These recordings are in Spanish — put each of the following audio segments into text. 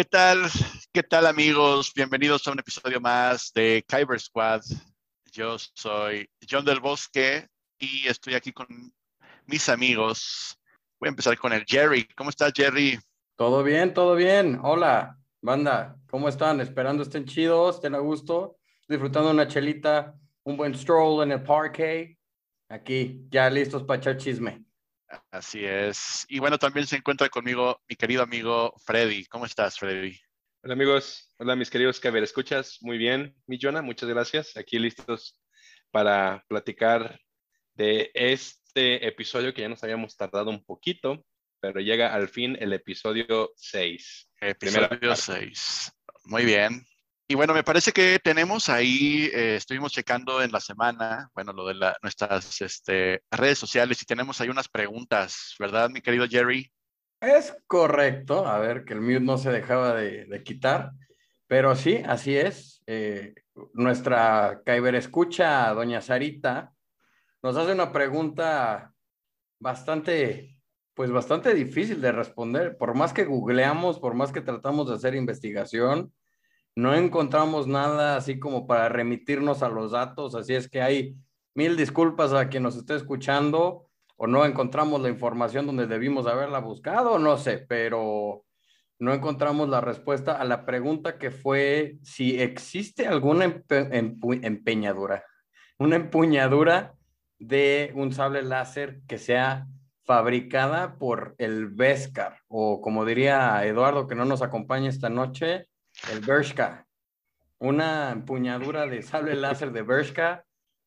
¿Qué tal? ¿Qué tal amigos? Bienvenidos a un episodio más de Kyber Squad. Yo soy John del Bosque y estoy aquí con mis amigos. Voy a empezar con el Jerry. ¿Cómo estás, Jerry? Todo bien, todo bien. Hola, banda. ¿Cómo están? Esperando estén chidos, estén a gusto, disfrutando una chelita, un buen stroll en el parque. Aquí, ya listos para echar chisme. Así es. Y bueno, también se encuentra conmigo mi querido amigo Freddy. ¿Cómo estás, Freddy? Hola amigos, hola mis queridos que ver, escuchas. Muy bien, mi Jonah, muchas gracias. Aquí listos para platicar de este episodio que ya nos habíamos tardado un poquito, pero llega al fin el episodio 6. Episodio 6. Muy bien. Y bueno, me parece que tenemos ahí, eh, estuvimos checando en la semana, bueno, lo de nuestras este, redes sociales y tenemos ahí unas preguntas, ¿verdad, mi querido Jerry? Es correcto, a ver, que el mute no se dejaba de, quitar, pero sí, así es. Eh, nuestra Kyber escucha, doña Sarita, nos hace una pregunta bastante, pues bastante difícil de responder. Por más que googleamos, por más que tratamos de hacer investigación, no encontramos nada así como para remitirnos a los datos, así es que hay mil disculpas a quien nos esté escuchando o no encontramos la información donde debimos haberla buscado, no sé, pero no encontramos la respuesta a la pregunta que fue si existe alguna empeñadura, una empuñadura de un sable láser que sea fabricada por el Vescar, o como diría Eduardo, que no nos acompaña esta noche, el Bershka. Una empuñadura de sable láser de Bershka,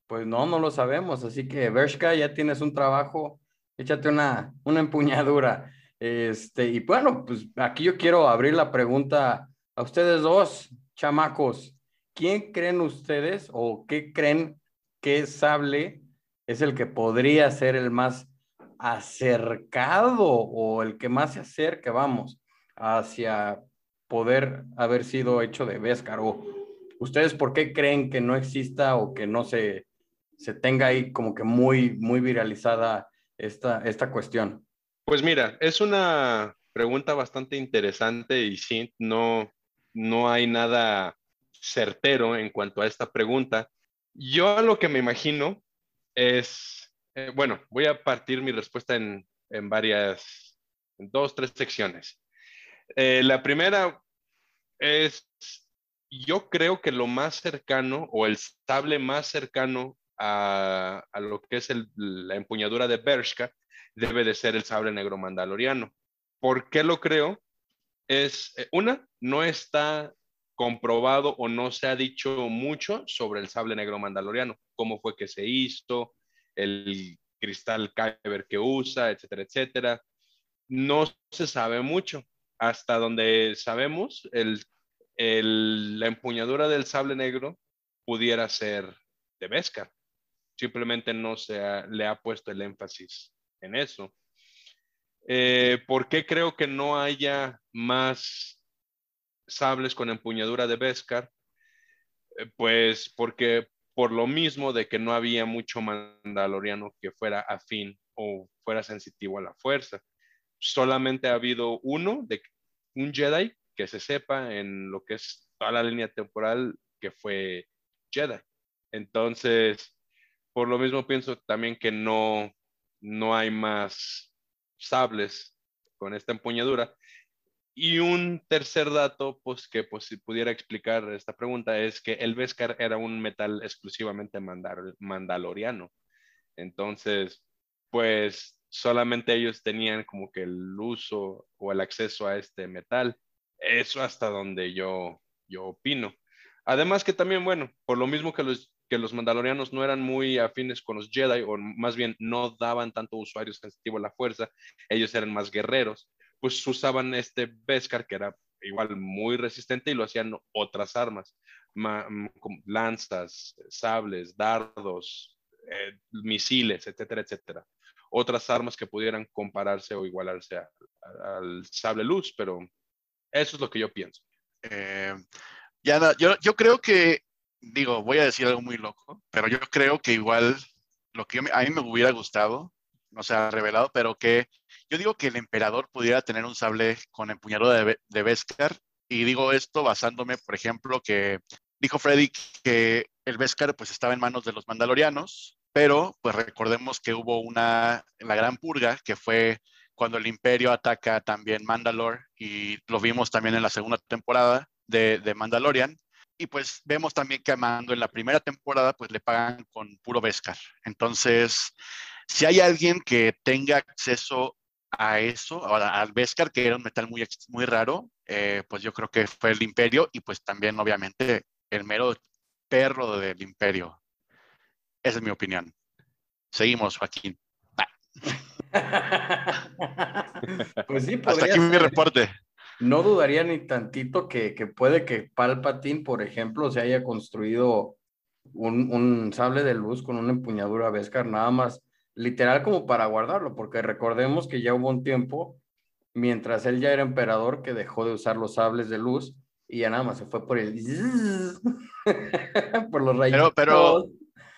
pues no, no lo sabemos. Así que Bershka, ya tienes un trabajo, échate una, una empuñadura. Este, y bueno, pues aquí yo quiero abrir la pregunta a ustedes dos, chamacos. ¿Quién creen ustedes o qué creen que sable es el que podría ser el más acercado o el que más se acerca, vamos, hacia poder haber sido hecho de Vescar? ¿O ustedes por qué creen que no exista o que no se, se tenga ahí como que muy, muy viralizada esta, esta cuestión? Pues mira, es una pregunta bastante interesante y sí, no, no hay nada certero en cuanto a esta pregunta. Yo lo que me imagino es, eh, bueno, voy a partir mi respuesta en, en varias, en dos, tres secciones. Eh, la primera es, yo creo que lo más cercano o el sable más cercano a, lo que es la empuñadura de Bershka debe de ser el sable negro mandaloriano. ¿Por qué lo creo? Es, eh, una, no está comprobado o no se ha dicho mucho sobre el sable negro mandaloriano, cómo fue que se hizo, el cristal Kyber que usa, etcétera, etcétera. No se sabe mucho hasta donde sabemos, la empuñadura del sable negro pudiera ser de Beskar. Simplemente no se le ha puesto el énfasis en eso. Eh, ¿Por qué creo que no haya más sables con empuñadura de Beskar? Eh, pues porque por lo mismo de que no había mucho mandaloriano que fuera afín o fuera sensitivo a la fuerza solamente ha habido uno, de un Jedi que se sepa en lo que es toda la línea temporal que fue Jedi. Entonces, por lo mismo pienso también que no, no hay más sables con esta empuñadura. Y un tercer dato, pues que pues, si pudiera explicar esta pregunta, es que el Beskar era un metal exclusivamente mandaloriano. Entonces, pues solamente ellos tenían como que el uso o el acceso a este metal. Eso hasta donde yo, yo opino. Además que también, bueno, por lo mismo que los, que los mandalorianos no eran muy afines con los Jedi, o más bien no daban tanto usuario sensitivo a la fuerza, ellos eran más guerreros, pues usaban este Beskar que era igual muy resistente y lo hacían otras armas, como lanzas, sables, dardos, eh, misiles, etcétera, etcétera otras armas que pudieran compararse o igualarse al sable luz, pero eso es lo que yo pienso. Eh, ya, yo, yo creo que, digo, voy a decir algo muy loco, pero yo creo que igual lo que a mí me hubiera gustado, no se ha revelado, pero que yo digo que el emperador pudiera tener un sable con empuñadura de, de Beskar Y digo esto basándome, por ejemplo, que dijo Freddy que el Beskar pues estaba en manos de los mandalorianos, pero pues recordemos que hubo una, la gran purga, que fue cuando el imperio ataca también Mandalore y lo vimos también en la segunda temporada de, de Mandalorian. Y pues vemos también que a Mando en la primera temporada pues le pagan con puro Beskar. Entonces, si hay alguien que tenga acceso a eso, al Beskar, que era un metal muy, muy raro, eh, pues yo creo que fue el imperio y pues también obviamente el mero perro del imperio. Esa es mi opinión. Seguimos, Joaquín. pues sí, Hasta aquí mi reporte. No dudaría ni tantito que, que, puede que Palpatine, por ejemplo, se haya construido un, un sable de luz con una empuñadura Beskar, nada más literal como para guardarlo, porque recordemos que ya hubo un tiempo, mientras él ya era emperador, que dejó de usar los sables de luz y ya nada más se fue por el... por los rayos. Pero, pero,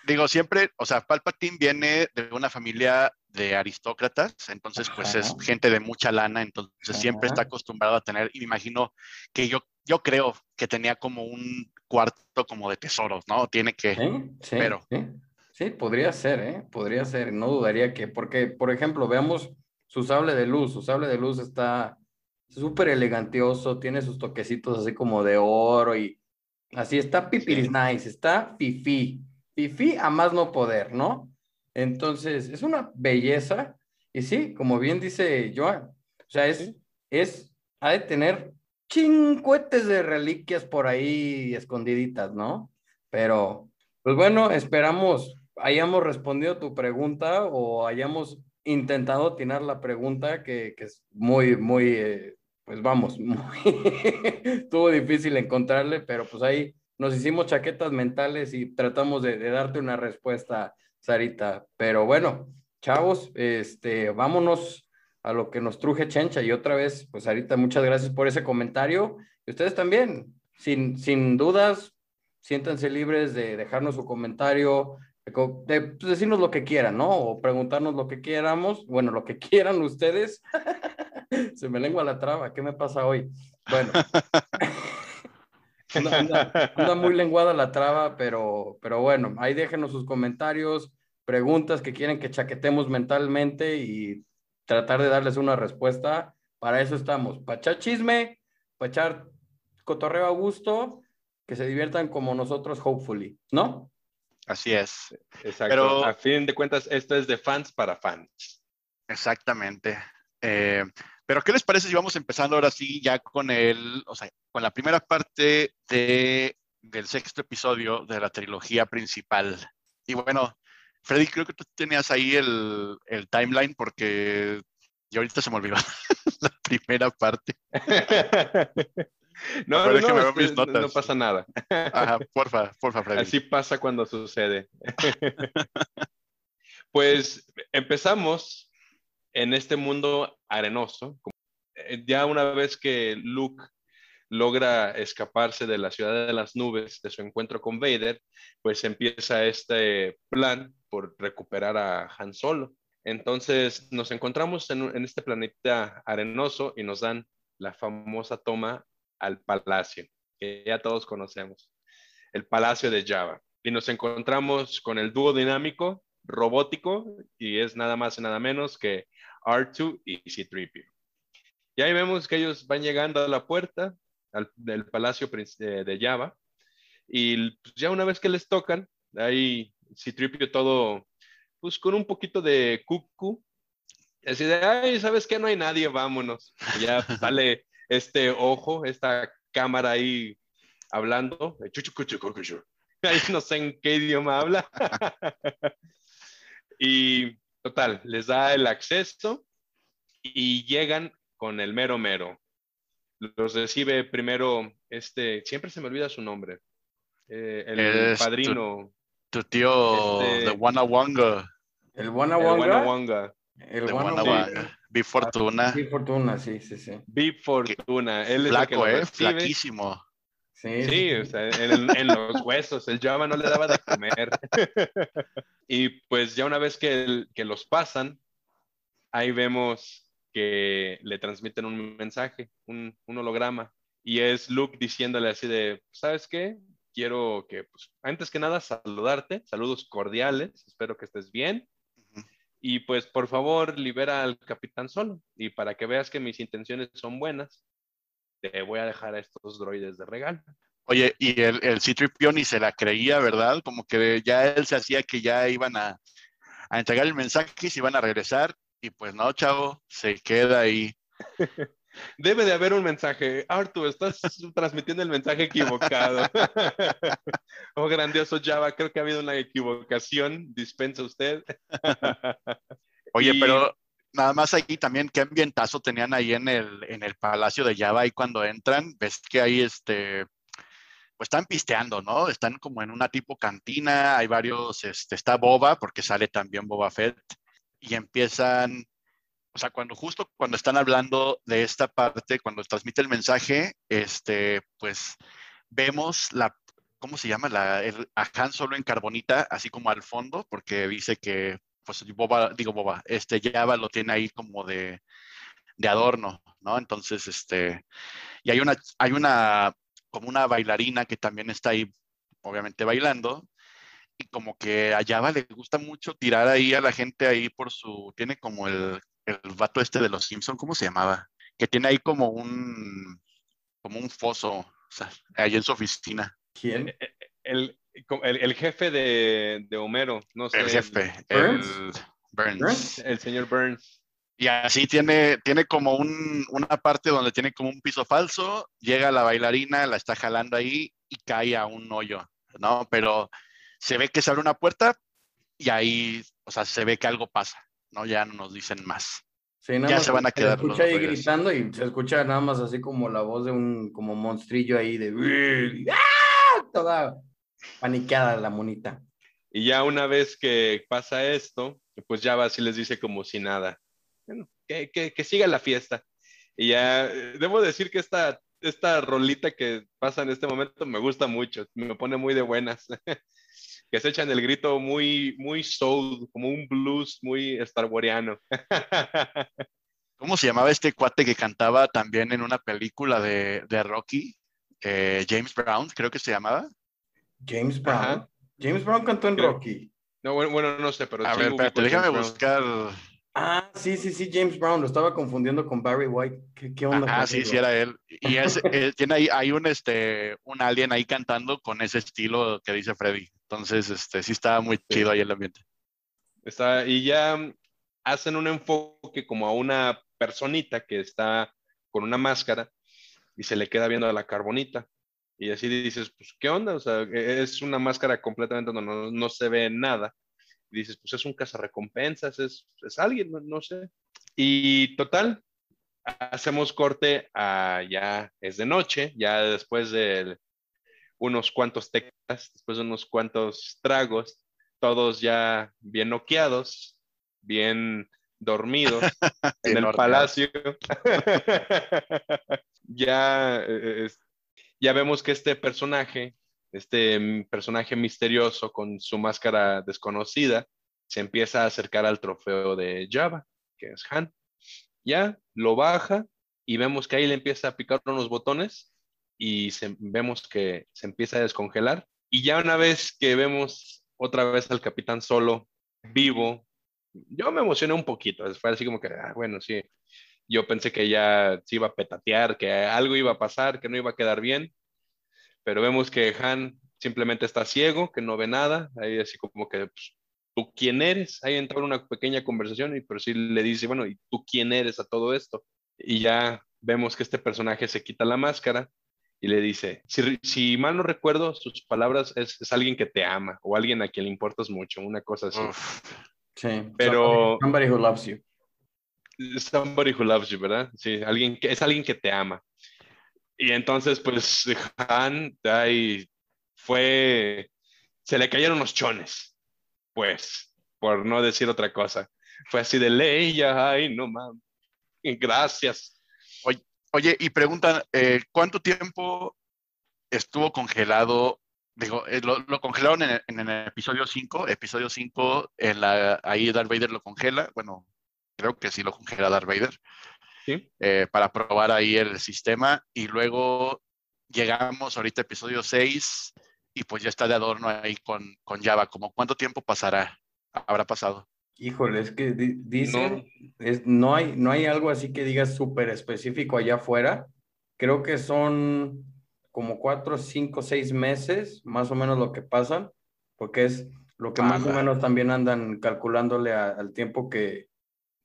digo, siempre, o sea, Palpatine viene de una familia de aristócratas, entonces pues es gente de mucha lana, entonces siempre está acostumbrado a tener, y me imagino que yo, yo creo que tenía como un cuarto como de tesoros, ¿no? Tiene que, ¿Sí? pero... Sí, podría ser, ¿eh? Podría ser, no dudaría que, porque, por ejemplo, veamos su sable de luz, su sable de luz está súper elegantioso, tiene sus toquecitos así como de oro y así está pipiris nice, está fifi, fifi a más no poder, ¿no? Entonces, es una belleza y sí, como bien dice Joan, o sea, es, es, ha de tener chincuetes de reliquias por ahí escondiditas, ¿no? Pero, pues bueno, esperamos hayamos respondido tu pregunta o hayamos intentado atinar la pregunta que, que es muy, muy, eh, pues vamos, muy estuvo difícil encontrarle, pero pues ahí nos hicimos chaquetas mentales y tratamos de, de, darte una respuesta, Sarita. Pero bueno, chavos, este, vámonos a lo que nos truje Chencha y otra vez, pues Sarita, muchas gracias por ese comentario. Y ustedes también, sin, sin dudas, siéntanse libres de dejarnos su comentario, de pues, decirnos lo que quieran, ¿no? O preguntarnos lo que quieramos, bueno, lo que quieran ustedes. Se me lengua la traba, ¿qué me pasa hoy? Bueno, anda, muy lenguada la traba, pero, pero bueno, ahí déjenos sus comentarios, preguntas que quieren que chaquetemos mentalmente y tratar de darles una respuesta. Para eso estamos, para echar chisme, para echar cotorreo a gusto, que se diviertan como nosotros, hopefully, ¿no? Así es. Exacto. Pero, a fin de cuentas, esto es de fans para fans. Exactamente. Eh, pero, ¿qué les parece si vamos empezando ahora sí ya con el, o sea, con la primera parte de, del sexto episodio de la trilogía principal? Y bueno, Freddy, creo que tú tenías ahí el, el timeline porque yo ahorita se me olvidó la primera parte. No, no, no, no, no, pasa nada. Ajá, porfa, porfa, Freddy. Así pasa cuando sucede. pues empezamos en este mundo arenoso. Eh, ya una vez que Luke logra escaparse de la ciudad de las nubes de su encuentro con Vader, pues empieza este plan por recuperar a Han Solo. Entonces nos encontramos en, en este planeta arenoso y nos dan la famosa toma al palacio, que ya todos conocemos, el palacio de Java. Y nos encontramos con el dúo dinámico robótico y es nada más y nada menos que R2 y C-3PO. Y ahí vemos que ellos van llegando a la puerta del palacio de Java y pues, ya una vez que les tocan, ahí C-3PO todo, pues con un poquito de cucu, así de, ay, ¿sabes qué? No hay nadie, vámonos. Y ya sale este ojo, esta cámara ahí hablando. Ahí no sé en qué idioma habla. y total, les da el acceso y llegan con el mero mero. Los recibe primero este, siempre se me olvida su nombre, eh, el padrino. Tu, tío este, de Wanawanga. El Wanawanga. El Wanawanga. Fortuna. Fortuna, sí, sí, sí. Fortuna. Él Flaco, ¿eh? Flaquísimo. Sí, sí o sea, en, los huesos. El Java no le daba de comer. y pues ya una vez que, que los pasan, ahí vemos que le transmiten un mensaje, un, un holograma. y es Luke diciéndole así de, ¿sabes qué? Quiero que, pues, antes que nada, saludarte, saludos cordiales, espero que estés bien. Y pues, por favor, libera al capitán solo. Y para que veas que mis intenciones son buenas, te voy a dejar a estos droides de regalo. Oye, y el, el c ni se la creía, ¿verdad? Como que ya él se hacía que ya iban a, a entregar el mensaje y se iban a regresar. Y pues no, chavo, se queda ahí. Debe de haber un mensaje. Arthur, estás transmitiendo el mensaje equivocado. oh, grandioso Java, creo que ha habido una equivocación. Dispensa usted. Oye, pero nada más aquí también, ¿qué ambientazo tenían ahí en el, en el Palacio de Java? Y cuando entran, ves que ahí este, pues están pisteando, ¿no? Están como en una tipo cantina, hay varios, este, está Boba, porque sale también Boba Fett, y empiezan o sea, cuando justo cuando están hablando de esta parte, cuando transmite el mensaje, este, pues vemos la, ¿cómo se llama? La, el, a Han solo en carbonita, así como al fondo, porque dice que, pues Boba, digo Boba, este Java lo tiene ahí como de, de adorno, ¿no? Entonces, este, y hay una, hay una, como una bailarina que también está ahí, obviamente bailando, y como que a Java le gusta mucho tirar ahí a la gente ahí por su, tiene como el, el vato este de los Simpson, ¿cómo se llamaba? Que tiene ahí como un, como un foso, o sea, ahí en su oficina. ¿Quién? Eh, eh, el, el, el jefe de, de, Homero, no sé. El jefe, Burns. el Burns. El señor Burns. Y así tiene, tiene como un, una parte donde tiene como un piso falso, llega la bailarina, la está jalando ahí y cae a un hoyo, ¿no? Pero se ve que se abre una puerta y ahí, o sea, se ve que algo pasa. ¿no? Ya no nos dicen más. Sí, nada ya más se van a quedar. Se escucha ahí gritando y se escucha nada más así como la voz de un como monstrillo ahí de ¡Ah! toda paniqueada la monita. Y ya una vez que pasa esto, pues ya va así les dice como si nada. Bueno, que, que, que siga la fiesta. Y ya, eh, debo decir que esta, esta rolita que pasa en este momento me gusta mucho, me pone muy de buenas. que se echan el grito muy, muy soul, como un blues muy starwariano. ¿Cómo se llamaba este cuate que cantaba también en una película de, de Rocky? Eh, James Brown, creo que se llamaba. James Brown. Ajá. James Brown cantó en Rocky. No, bueno, bueno, no sé, pero. A ver, espérate, déjame Brown. buscar. Ah, sí, sí, sí, James Brown, lo estaba confundiendo con Barry White. ¿Qué, qué onda? Ah, sí, sí, era él. Y es, eh, tiene ahí, hay un, este, un alien ahí cantando con ese estilo que dice Freddy. Entonces, este, sí estaba muy chido ahí el ambiente. Está, y ya hacen un enfoque como a una personita que está con una máscara y se le queda viendo a la carbonita. Y así dices, pues, ¿qué onda? O sea, es una máscara completamente donde no, no se ve nada. Dices, pues es un cazarrecompensas, es, es alguien, no, no, sé. Y total, hacemos corte a ya es de noche, ya después de unos cuantos tecas, después de unos cuantos tragos, todos ya bien noqueados, bien dormidos en el palacio. ya, eh, ya vemos que este personaje este personaje misterioso con su máscara desconocida se empieza a acercar al trofeo de Java, que es Han. Ya lo baja y vemos que ahí le empieza a picar unos botones y vemos que se empieza a descongelar. Y ya una vez que vemos otra vez al capitán solo, vivo, yo me emocioné un poquito. Fue así como que, ah, bueno, sí. Yo pensé que ya se iba a petatear, que algo iba a pasar, que no iba a quedar bien pero vemos que Han simplemente está ciego, que no ve nada, ahí así como que, pues, ¿tú quién eres? Ahí entra una pequeña conversación, y pero sí le dice, bueno, ¿y tú quién eres a todo esto? Y ya vemos que este personaje se quita la máscara y le dice, si, si mal no recuerdo, sus palabras es, es, alguien que te ama o alguien a quien le importas mucho, una cosa así. Uf. Sí, pero... Somebody who loves you. Somebody who loves you, ¿verdad? Sí, alguien que, es alguien que te ama. Y entonces, pues, Han ahí fue, se le cayeron los chones, pues, por no decir otra cosa. Fue así de ley, ay, no mames. Gracias. Oye, oye y preguntan, eh, ¿cuánto tiempo estuvo congelado? Digo, eh, lo, congelaron en, en, el episodio 5. Episodio 5, en la, ahí Darth Vader lo congela. Bueno, creo que sí lo congela Darth Vader. Sí. eh, para probar ahí el sistema y luego llegamos ahorita episodio 6 y pues ya está de adorno ahí con, con Java. ¿Como cuánto tiempo pasará? Habrá pasado. Híjole, es que di- dicen, es- no hay, no hay algo así que digas súper específico allá afuera. Creo que son como cuatro, cinco, seis meses, más o menos lo que pasan, porque es lo que más o Anda. menos también andan calculándole a- al tiempo que,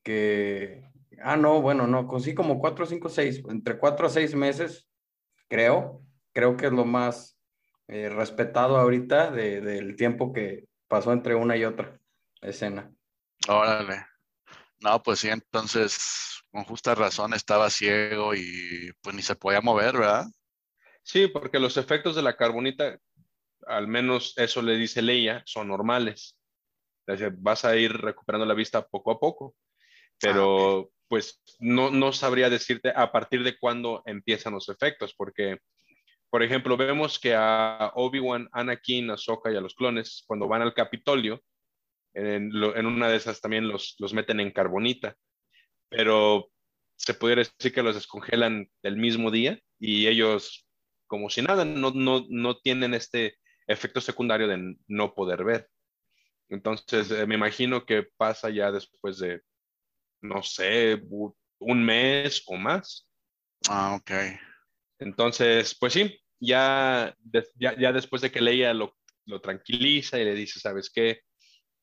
que, ah, no, bueno, no, con sí como cuatro, cinco, seis, entre cuatro a seis meses, creo, creo que es lo más eh, respetado ahorita de- del tiempo que pasó entre una y otra escena. Órale. No, pues sí, entonces con justa razón estaba ciego y pues ni se podía mover, ¿verdad? Sí, porque los efectos de la carbonita, al menos eso le dice Leia, son normales. Vas a ir recuperando la vista poco a poco, pero pues no, no sabría decirte a partir de cuándo empiezan los efectos, porque, por ejemplo, vemos que a Obi-Wan, Anakin, Ahsoka y a los clones, cuando van al Capitolio, en, una de esas también los, los meten en carbonita, pero se pudiera decir que los descongelan el mismo día y ellos como si nada, no, no, no tienen este efecto secundario de no poder ver. Entonces, eh, me imagino que pasa ya después de, no sé, un mes o más. Ah, ok. Entonces, pues sí, ya, ya, ya después de que Leia lo, lo tranquiliza y le dice, ¿sabes qué?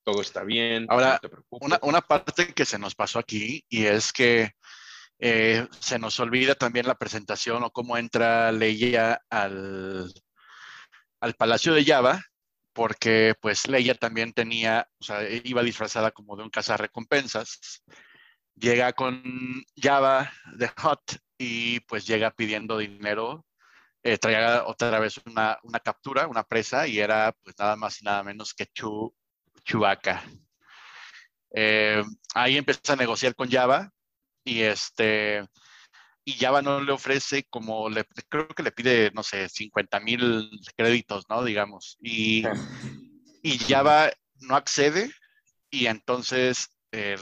Todo está bien, Ahora, no te preocupes. Una, una parte que se nos pasó aquí y es que eh, se nos olvida también la presentación o cómo entra Leia al, al Palacio de Java, porque pues Leia también tenía, o sea, iba disfrazada como de un cazarrecompensas. Llega con Java de Hot y pues llega pidiendo dinero. Eh, traía otra vez una, una captura, una presa, y era pues nada más y nada menos que Chu, Chewbacca. Eh, ahí empieza a negociar con Java y este y Java no le ofrece como le creo que le pide no sé 50 mil créditos no digamos y, y Java no accede y entonces el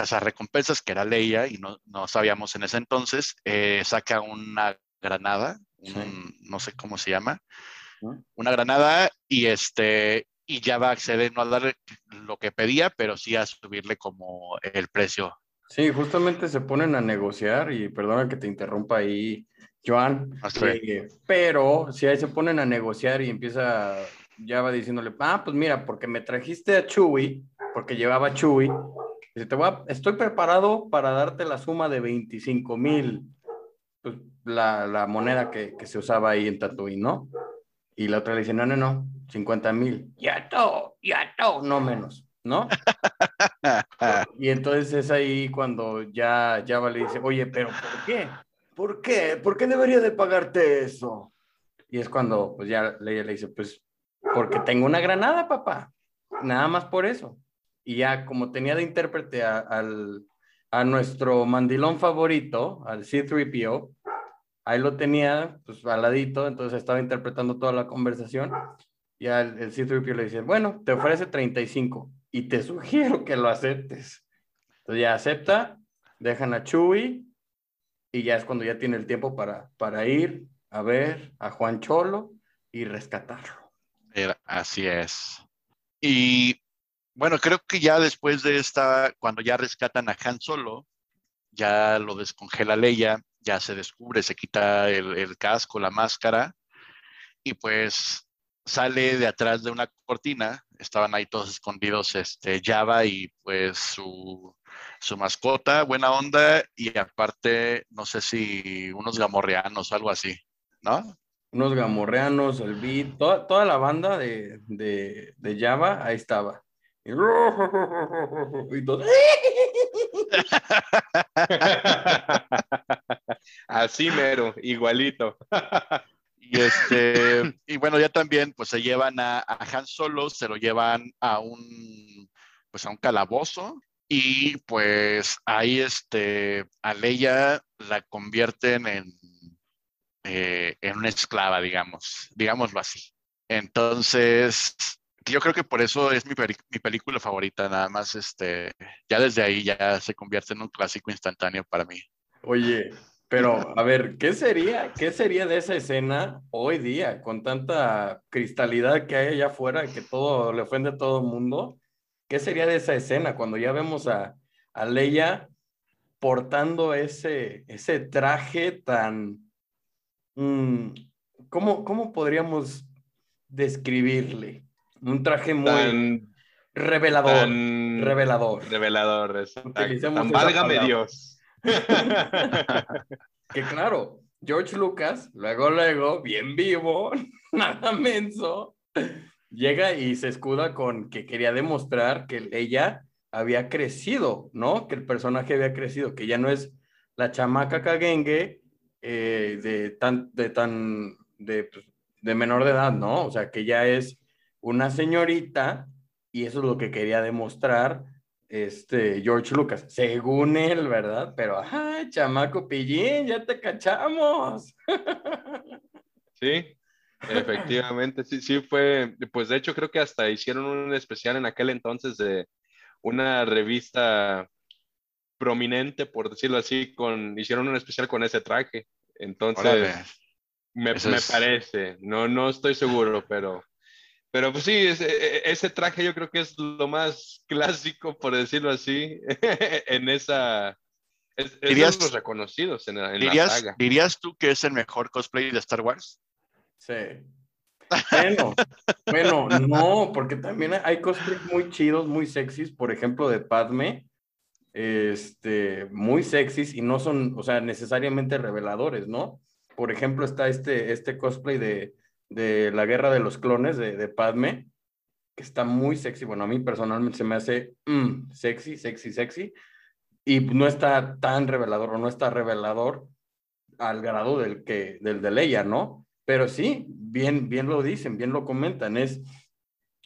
cazarrecompensas que era Leia y no, no sabíamos en ese entonces eh, saca una granada un, Sí. no sé cómo se llama una granada y este y Java accede no a darle lo que pedía, pero sí a subirle como el precio. Sí, justamente se ponen a negociar y perdona que te interrumpa ahí, Joan, Ah, eh, pero si ahí se ponen a negociar y empieza, ya va diciéndole, ah, pues mira, porque me trajiste a Chewie, porque llevaba a Chewie, dice, te voy a- estoy preparado para darte la suma de 25 mil, pues la, la moneda que, que se usaba ahí en Tatooine, ¿no? Y la otra le dice, no, no, no, 50 mil, ya todo, ya todo, no menos, ¿no? Y entonces es ahí cuando ya Java le dice, oye, pero ¿por qué? ¿Por qué? ¿Por qué debería de pagarte eso? Y es cuando pues ya Leia le dice, pues porque tengo una granada, papá. Nada más por eso. Y ya como tenía de intérprete a, al, a nuestro mandilón favorito, al C-3PO, ahí lo tenía pues al ladito, entonces estaba interpretando toda la conversación. Y al, el C-3PO le dice, bueno, te ofrece 35 y te sugiero que lo aceptes. Entonces ya acepta, dejan a Chewie y ya es cuando ya tiene el tiempo para, para ir a ver a Juan Cholo y rescatarlo. Así es. Y bueno, creo que ya después de esta, cuando ya rescatan a Han Solo, ya lo descongela Leia, ya se descubre, se quita el, casco, la máscara, y pues sale de atrás de una cortina, estaban ahí todos escondidos, este, Java y pues su, su mascota, buena onda, y aparte, no sé si unos gamorreanos o algo así, ¿no? Unos gamorreanos, el beat, toda, toda la banda de, de, de Java, ahí estaba. Y, y todo. Así mero, igualito. Y este, y bueno, ya también pues se llevan a, a Han Solo, se lo llevan a un pues a un calabozo y pues ahí este a Leia la convierten en eh, en una esclava, digamos, digámoslo así. Entonces, yo creo que por eso es mi, mi película favorita, nada más este, ya desde ahí ya se convierte en un clásico instantáneo para mí. Oye, pero a ver, ¿qué sería, qué sería de esa escena hoy día con tanta cristalidad que hay allá afuera que todo le ofende a todo el mundo? ¿Qué sería de esa escena cuando ya vemos a, a Leia portando ese, ese traje tan... Mm, ¿cómo, ¿Cómo podríamos describirle? Un traje muy Tan, revelador. tan revelador. revelador, exacto. Tan válgame. Dios. Que claro, George Lucas, luego, luego, bien vivo, nada menso, llega y se escuda con que quería demostrar que ella había crecido, ¿no? Que el personaje había crecido, que ya no es la chamaca caguengue eh, de tan, de tan, de, pues, de menor de edad, ¿no? O sea, que ya es una señorita y eso es lo que quería demostrar este George Lucas, según él, ¿verdad? Pero, ajá, chamaco pillín, ya te cachamos. Sí, efectivamente, sí, sí fue, pues de hecho creo que hasta hicieron un especial en aquel entonces de una revista prominente, por decirlo así, con, hicieron un especial con ese traje. Entonces, Órale. me, me es- parece, no, no estoy seguro, pero, pero pues sí, ese, ese traje yo creo que es lo más clásico, por decirlo así, en esa, es, es de Dirías- los reconocidos en, la- en la ¿Dirías, saga. ¿Dirías tú que es el mejor cosplay de Star Wars? Sí. Bueno, bueno, no, porque también hay cosplays muy chidos, muy sexys, por ejemplo, de Padme, este, muy sexys y no son, o sea, necesariamente reveladores, ¿no? Por ejemplo, está este, este cosplay de, de la guerra de los clones de, de Padme, que está muy sexy. Bueno, a mí personalmente se me hace mm, sexy, sexy, sexy, y no está tan revelador o no está revelador al grado del que del de Leia, ¿no? Pero sí, bien, bien lo dicen, bien lo comentan, es,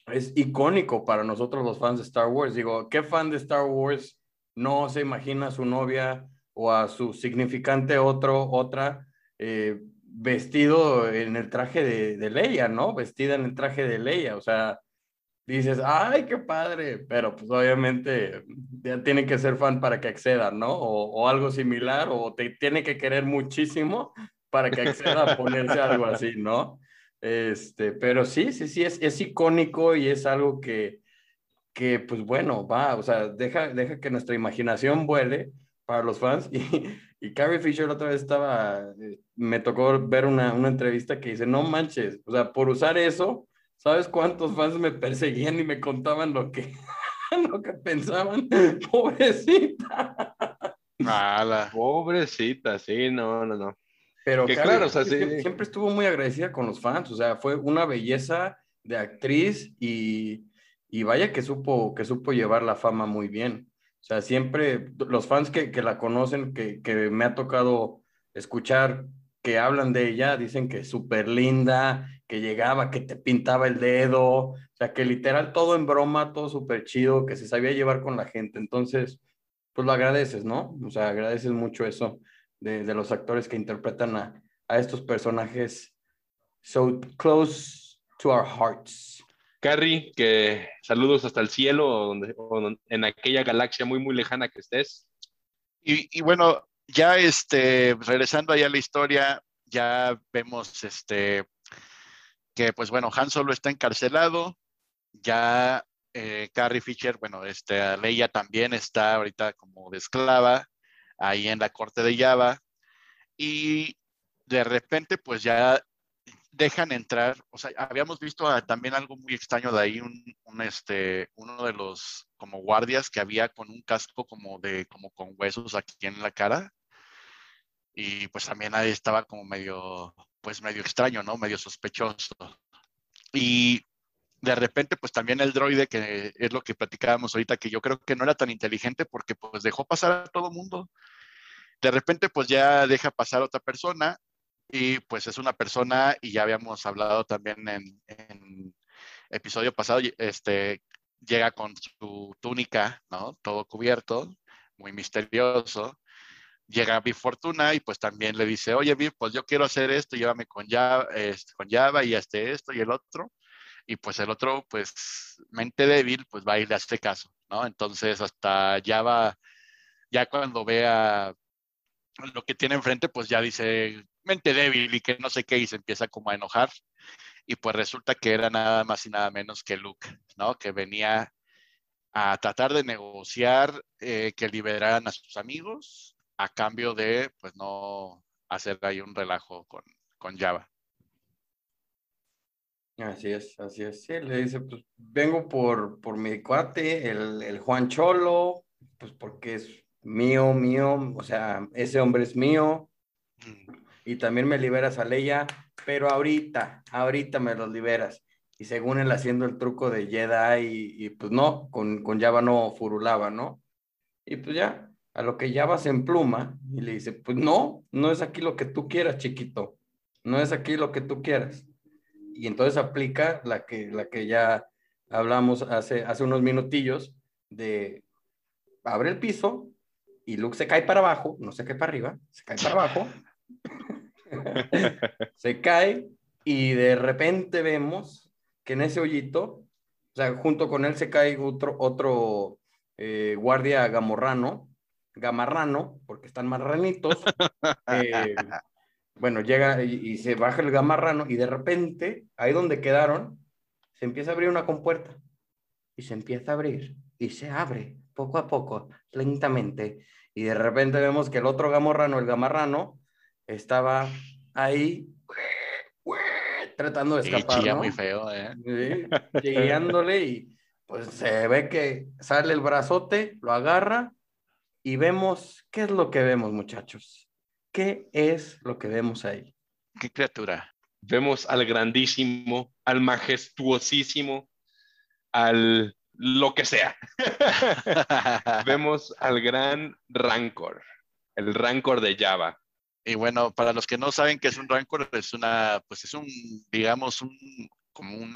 es icónico para nosotros los fans de Star Wars. Digo, ¿qué fan de Star Wars no se imagina a su novia o a su significante otro, otra, eh, vestido en el traje de, de Leia, ¿no? Vestida en el traje de Leia, o sea, dices, ay, qué padre, pero pues obviamente ya tiene que ser fan para que acceda, ¿no? O, o algo similar, o te tiene que querer muchísimo para que acceda a ponerse algo así, ¿no? Este, pero sí, sí, sí, es, es icónico y es algo que, que, pues bueno, va, o sea, deja, deja que nuestra imaginación vuele para los fans. Y, y Carrie Fisher la otra vez estaba, eh, me tocó ver una, una entrevista que dice, no manches, o sea, por usar eso, ¿sabes cuántos fans me perseguían y me contaban lo que, lo que pensaban? Pobrecita. Pobrecita, sí, no, no, no. Pero Que Carrie claro, o sea, Fisher sí. siempre, siempre estuvo muy agradecida con los fans, o sea, fue una belleza de actriz y, y vaya que supo, que supo llevar la fama muy bien. O sea, siempre los fans que, que la conocen, que, que me ha tocado escuchar que hablan de ella, dicen que es súper linda, que llegaba, que te pintaba el dedo, o sea, que literal todo en broma, todo súper chido, que se sabía llevar con la gente. Entonces, pues lo agradeces, ¿no? O sea, agradeces mucho eso de, de los actores que interpretan a, a estos personajes so close to our hearts. Carrie, que saludos hasta el cielo, o donde, en aquella galaxia muy, muy lejana que estés. Y, y bueno, ya este, regresando allá a la historia, ya vemos este, que pues bueno, Han Solo está encarcelado, ya eh, Carrie Fisher, bueno, este, Leia también está ahorita como de esclava ahí en la corte de Java y de repente pues ya dejan entrar, o sea, habíamos visto ah, también algo muy extraño de ahí, un, un, este, uno de los como guardias que había con un casco como de, como con huesos aquí en la cara. Y pues también ahí estaba como medio, pues medio extraño, ¿no? Medio sospechoso. Y de repente, pues también el droide, que es lo que platicábamos ahorita, que yo creo que no era tan inteligente porque pues dejó pasar a todo mundo. De repente, pues ya deja pasar a otra persona y pues es una persona, y ya habíamos hablado también en, en episodio pasado, este, llega con su túnica, ¿no? Todo cubierto, muy misterioso. Llega Big Fortuna y pues también le dice, oye Big, pues yo quiero hacer esto, llévame con Java, este, con Java y este esto y el otro. Y pues el otro, pues mente débil, pues va a ir a este caso, ¿no? Entonces hasta Java, ya cuando vea lo que tiene enfrente, pues ya dice mente débil y que no sé qué, y se empieza como a enojar. Y pues resulta que era nada más y nada menos que Luke, ¿no? Que venía a tratar de negociar eh, que liberaran a sus amigos a cambio de, pues no hacer ahí un relajo con, con Java. Así es, así es. Sí, le dice, pues vengo por, por mi cuate, el, el Juan Cholo, pues porque es mío, mío, o sea, ese hombre es mío. Mm. Y también me liberas a Leia, pero ahorita, ahorita me los liberas. Y según él haciendo el truco de Jedi, y, y pues no, con, con Java no furulaba, ¿no? Y pues ya, a lo que Java se empluma y le dice, pues no, no es aquí lo que tú quieras, chiquito. No es aquí lo que tú quieras. Y entonces aplica la que, la que ya hablamos hace, hace unos minutillos de abre el piso y Luke se cae para abajo, no se cae para arriba, se cae para abajo, se cae y de repente vemos que en ese hoyito, o sea, junto con él se cae otro, otro eh, guardia gamorrano, gamarrano, porque están marranitos. Eh, bueno, llega y, y, se baja el gamarrano y de repente, ahí donde quedaron, se empieza a abrir una compuerta y se empieza a abrir y se abre poco a poco, lentamente. Y de repente vemos que el otro gamorrano, el gamarrano, estaba ahí tratando de escapar. ¿no? muy feo, ¿eh? y pues se ve que sale el brazote, lo agarra y vemos, ¿qué es lo que vemos, muchachos? ¿Qué es lo que vemos ahí? ¿Qué criatura? Vemos al grandísimo, al majestuosísimo, al lo que sea. Vemos al gran Rancor, el Rancor de Java. Y bueno, para los que no saben qué es un Rancor, es una, pues es un, digamos, un, como un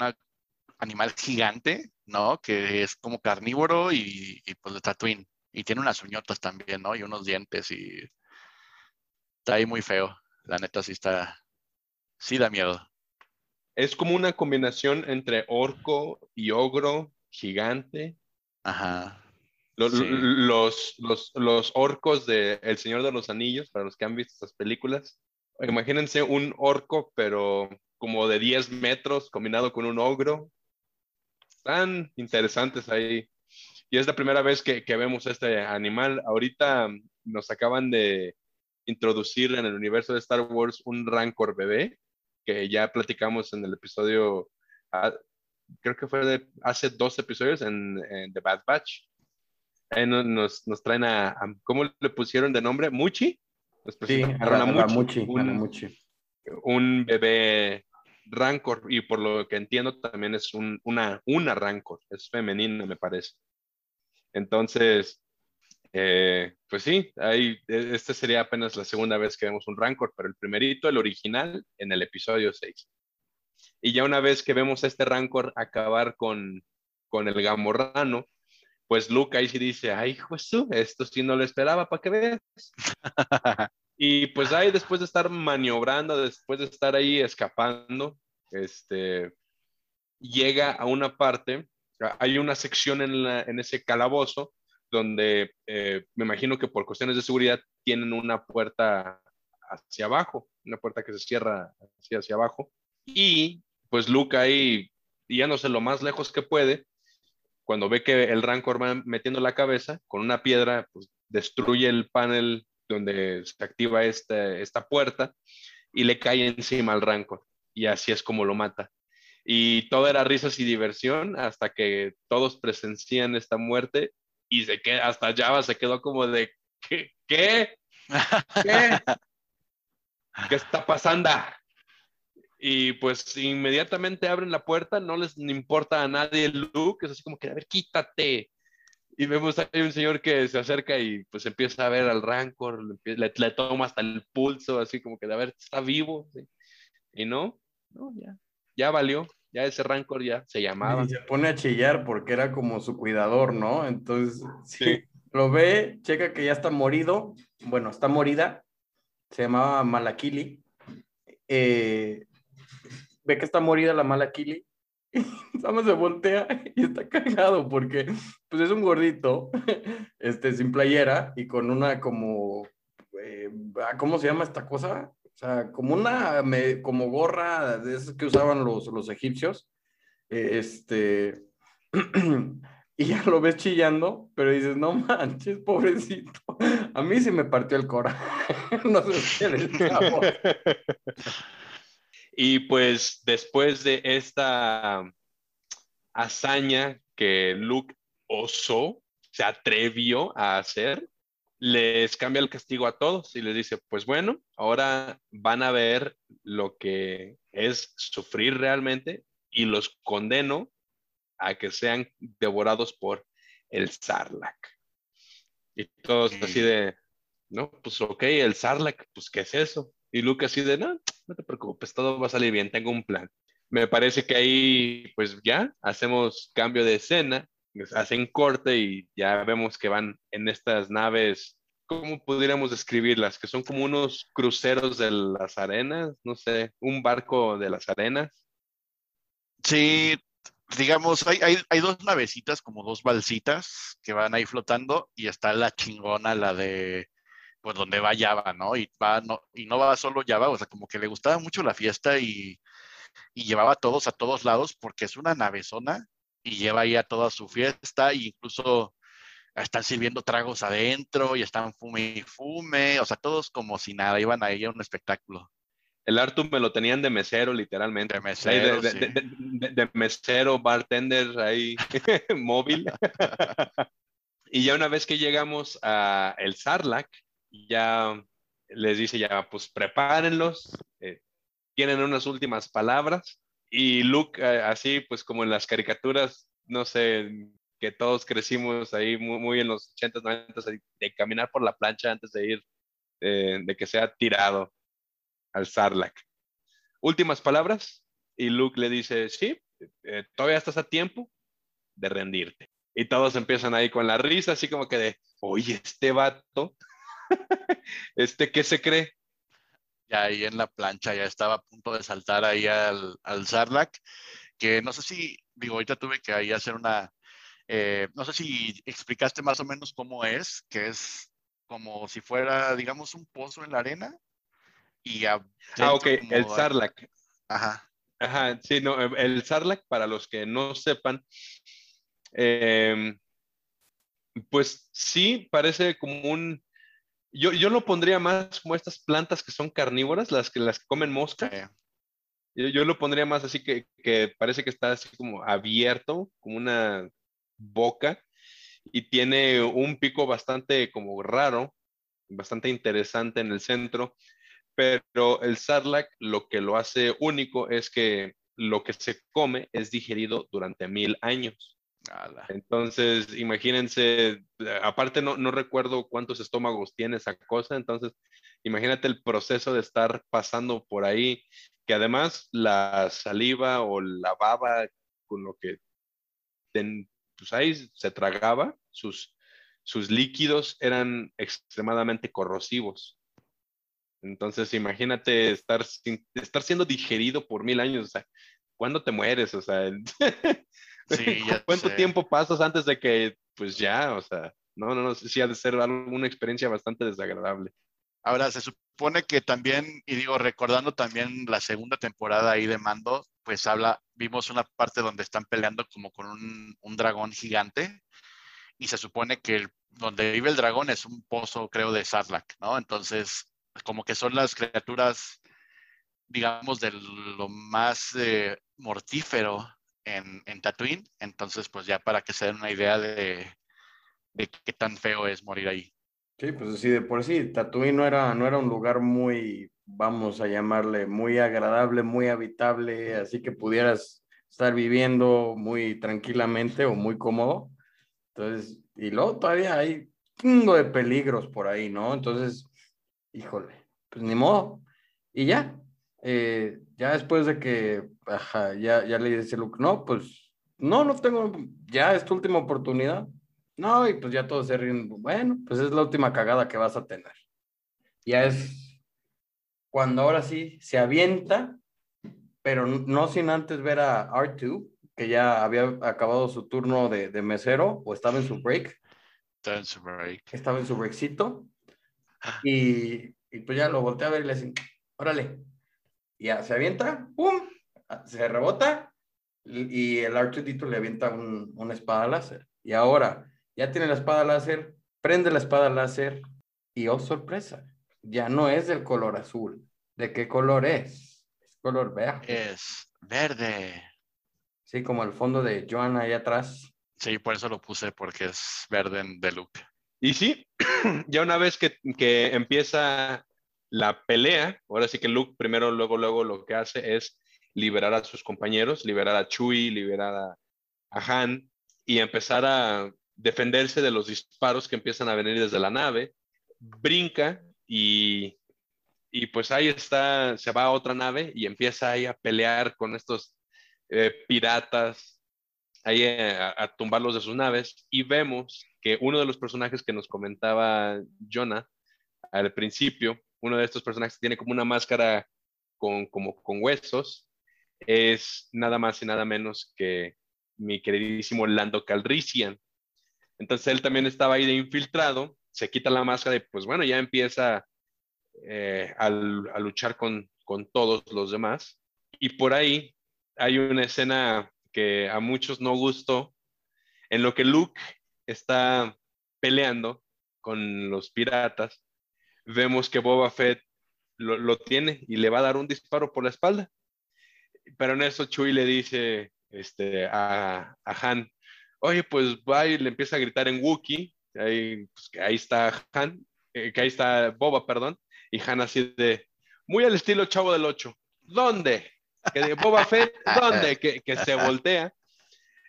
animal gigante, ¿no? Que es como carnívoro y, y pues de Tatooine. Y tiene unas uñotas también, ¿no? Y unos dientes y está ahí muy feo. La neta sí está, sí da miedo. Es como una combinación entre orco y ogro gigante. Ajá. Los, los, los, orcos de El Señor de los Anillos, para los que han visto estas películas. Imagínense un orco, pero como de 10 metros, combinado con un ogro. Tan interesantes ahí. Y es la primera vez que, que vemos este animal. Ahorita nos acaban de introducir en el universo de Star Wars un Rancor bebé, que ya platicamos en el episodio ah, creo que fue de hace dos episodios en, The Bad Batch. nos, nos, traen a, ¿cómo le pusieron de nombre? ¿Muchi? sí, a, Muchi, un, un, bebé Rancor, y por lo que entiendo también es un, una, una Rancor, es femenina, me parece. Entonces, eh, pues sí, ahí, e, este sería apenas la segunda vez que vemos un Rancor, pero el primerito, el original, en el episodio 6. Y ya una vez que vemos a este Rancor acabar con, con el Gamorrano, pues Luke ahí sí dice, ay, Jesús, esto sí no lo esperaba, para que veas. y pues ahí después de estar maniobrando, después de estar ahí escapando, este, llega a una parte, hay una sección en, en ese calabozo donde eh, me imagino que por cuestiones de seguridad tienen una puerta hacia abajo, una puerta que se cierra hacia, hacia abajo. Y pues Luke ahí yéndose lo más lejos que puede, cuando ve que el Rancor va metiendo la cabeza con una piedra, pues destruye el panel donde se activa esta, esta puerta y le cae encima al Rancor. Y así es como lo mata. Y todo era risas y diversión hasta que todos presencian esta muerte y se queda, hasta Java se quedó como de, ¿qué? ¿Qué? ¿Qué? ¿Qué está pasando? Y pues inmediatamente abren la puerta, no les importa a nadie el look, es así como que, a ver, quítate. Y vemos hay un señor que se acerca y pues empieza a ver al Rancor, le, le toma hasta el pulso, así como que, a ver, está vivo. Y no, no, ya, ya valió, ya ese Rancor ya se llamaba. Y se pone a chillar porque era como su cuidador, ¿no? Entonces, sí. lo ve, checa que ya está morido, bueno, está morida, se llamaba Malakili. Eh, ve que está morida la mala Kili, Sama se voltea y está cagado porque pues es un gordito, este, sin playera y con una como eh, ah, ¿cómo se llama esta cosa? O sea, como una, como gorra de esas que usaban los, los egipcios. Eh, este, y ya lo ves chillando, pero dices, no manches, pobrecito. A mí sí me partió el corazón. no sé Y pues después de esta hazaña que Luke osó, se atrevió a hacer, les cambia el castigo a todos y les dice, pues bueno, ahora van a ver lo que es sufrir realmente y los condeno a que sean devorados por el Sarlacc. Y todos así de, no, pues ok, el Sarlacc, pues ¿qué es eso? Y Luke así de, no, no te preocupes, todo va a salir bien, tengo un plan me parece que ahí, pues ya, hacemos cambio de escena, hacen corte y ya vemos que van en estas naves, ¿cómo pudiéramos describirlas? Que son como unos cruceros de las arenas, no sé, un barco de las arenas. Sí, digamos, hay, hay, hay, dos navecitas, como dos balsitas que van ahí flotando y está la chingona, la de, pues donde va Java, ¿no? Y, va, no, y no va solo Java, o sea, como que le gustaba mucho la fiesta y y llevaba a todos a todos lados porque es una navezona y lleva ahí a toda su fiesta e incluso están sirviendo tragos adentro y están fume y fume, o sea, todos como si nada, iban ahí a un espectáculo. El Artur me lo tenían de mesero, literalmente. De mesero, de, mesero bartender ahí, móvil. y ya una vez que llegamos a el Sarlac, ya les dice ya, pues prepárenlos, eh, tienen unas últimas palabras y Luke, eh, así pues como en las caricaturas, no sé, que todos crecimos ahí muy, en los 80s, 90 de caminar por la plancha antes de ir, eh, de que sea tirado al Sarlacc. Últimas palabras y Luke le dice, sí, todavía estás a tiempo de rendirte. Y todos empiezan ahí con la risa, así como que de, oye, este vato, este, ¿qué se cree? ya ahí en la plancha, ya estaba a punto de saltar ahí al, al Sarlacc, que no sé si, digo, ahorita tuve que ahí hacer una, eh, no sé si explicaste más o menos cómo es, que es como si fuera, digamos, un pozo en la arena. Y ah, ok, el Sarlacc. Ajá. Ajá, sí, no, el Sarlacc, para los que no sepan, em, pues sí, parece como un, yo, yo lo pondría más como estas plantas que son carnívoras, las que las comen moscas. Yo, lo pondría más así que, que parece que está así como abierto, como una boca, y tiene un pico bastante como raro, bastante interesante en el centro, pero el sarlac lo que lo hace único es que lo que se come es digerido durante mil años. Entonces, imagínense, aparte no, no, recuerdo cuántos estómagos tiene esa cosa, entonces imagínate el proceso de estar pasando por ahí, que además la saliva o la baba con lo que pues ahí se tragaba, sus, sus líquidos eran extremadamente corrosivos. Entonces, imagínate estar, estar siendo digerido por mil años, o sea, ¿cuándo te mueres? O sea, Sí, ¿Cuánto tiempo pasas antes de que, pues ya, o sea, no, no, no, sí ha de ser una experiencia bastante desagradable. Ahora, se supone que también, y digo, recordando también la segunda temporada ahí de Mando, pues habla, vimos una parte donde están peleando como con un, un dragón gigante, y se supone que el, donde vive el dragón es un pozo, creo, de Sarlacc, ¿no? Entonces, como que son las criaturas, digamos, de lo más eh, mortífero en, en Tatooine. Entonces, pues ya para que se den una idea de, de qué tan feo es morir ahí. Sí, pues sí, de por sí, Tatooine no era, no era un lugar muy, vamos a llamarle, muy agradable, muy habitable, así que pudieras estar viviendo muy tranquilamente o muy cómodo. Entonces, y luego todavía hay un de peligros por ahí, ¿no? Entonces, híjole, pues ni modo. Y ya, eh, ya después de que, ajá, ya, ya le dice Luke, no, pues, no, no tengo, ya es tu última oportunidad. No, y pues ya todos se ríen, bueno, pues es la última cagada que vas a tener. Ya es cuando ahora sí se avienta, pero no sin antes ver a R2, que ya había acabado su turno de, de mesero o estaba en su break. Estaba en su break. Estaba en su breakcito. Y, y pues ya lo voltea a ver y le dicen, órale. Ya se avienta, ¡pum! Se rebota y el R2D2 le avienta un, una espada láser. Y ahora ya tiene la espada láser, prende la espada láser y oh sorpresa, ya no es del color azul. ¿De qué color es? Es color verde. Es verde. Sí, como el fondo de Joanna ahí atrás. Sí, por eso lo puse, porque es verde en The Look. Y sí, ya una vez que, que empieza la pelea, ahora sí que Luke primero, luego, luego lo que hace es liberar a sus compañeros, liberar a Chewie, liberar a, Han y empezar a defenderse de los disparos que empiezan a venir desde la nave. Brinca y, y pues ahí está, se va a otra nave y empieza ahí a pelear con estos eh, piratas, ahí a, a tumbarlos de sus naves y vemos que uno de los personajes que nos comentaba Jonah al principio, uno de estos personajes tiene como una máscara con, como, con huesos, es nada más y nada menos que mi queridísimo Lando Calrissian. Entonces él también estaba ahí de infiltrado, se quita la máscara y pues bueno, ya empieza eh, a luchar con, todos los demás. Y por ahí hay una escena que a muchos no gustó, en lo que Luke está peleando con los piratas, vemos que Boba Fett lo, tiene y le va a dar un disparo por la espalda. Pero en eso Chuy le dice este, a, a Han, oye, pues va y le empieza a gritar en Wookiee, ahí, pues, ahí está Han, eh, que ahí está Boba, perdón, y Han así de, muy al estilo Chavo del Ocho, ¿dónde? Que Boba Fett, ¿dónde? Que, que se voltea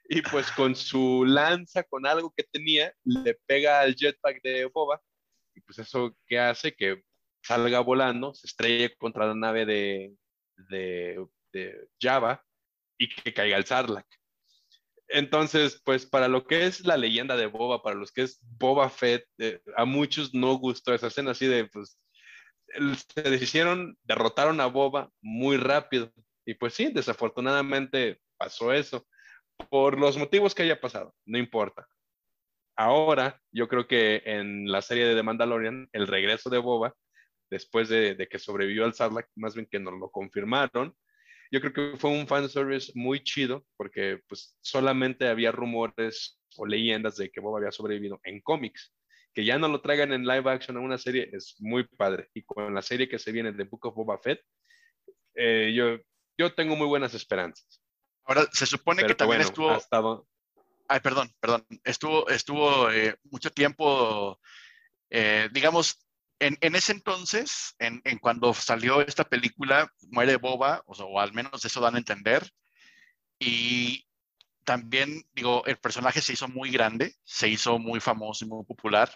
y pues con su lanza, con algo que tenía, le pega al jetpack de Boba y pues eso que hace que salga volando, se estrelle contra la nave de, de, de Java y que caiga el Sarlacc. Entonces, pues para lo que es la leyenda de Boba, para los que es Boba Fett, eh, a muchos no gustó esa escena así de, pues, se deshicieron, derrotaron a Boba muy rápido. Y pues sí, desafortunadamente pasó eso. Por los motivos que haya pasado, no importa. Ahora, yo creo que en la serie de The Mandalorian, el regreso de Boba, después de, de que sobrevivió al Sarlacc, más bien que nos lo confirmaron, yo creo que fue un fanservice muy chido porque pues solamente había rumores o leyendas de que Boba había sobrevivido en cómics. Que ya no lo traigan en live action a una serie es muy padre. Y con la serie que se viene de Book of Boba Fett, eh, yo, yo tengo muy buenas esperanzas. Ahora, se supone Pero que también bueno, estuvo... hasta do- Ay, perdón, perdón. Estuvo, estuvo eh, mucho tiempo, eh, digamos, en, ese entonces, en, cuando salió esta película, muere Boba, o, sea, o, al menos eso dan a entender. Y también, digo, el personaje se hizo muy grande, se hizo muy famoso y muy popular,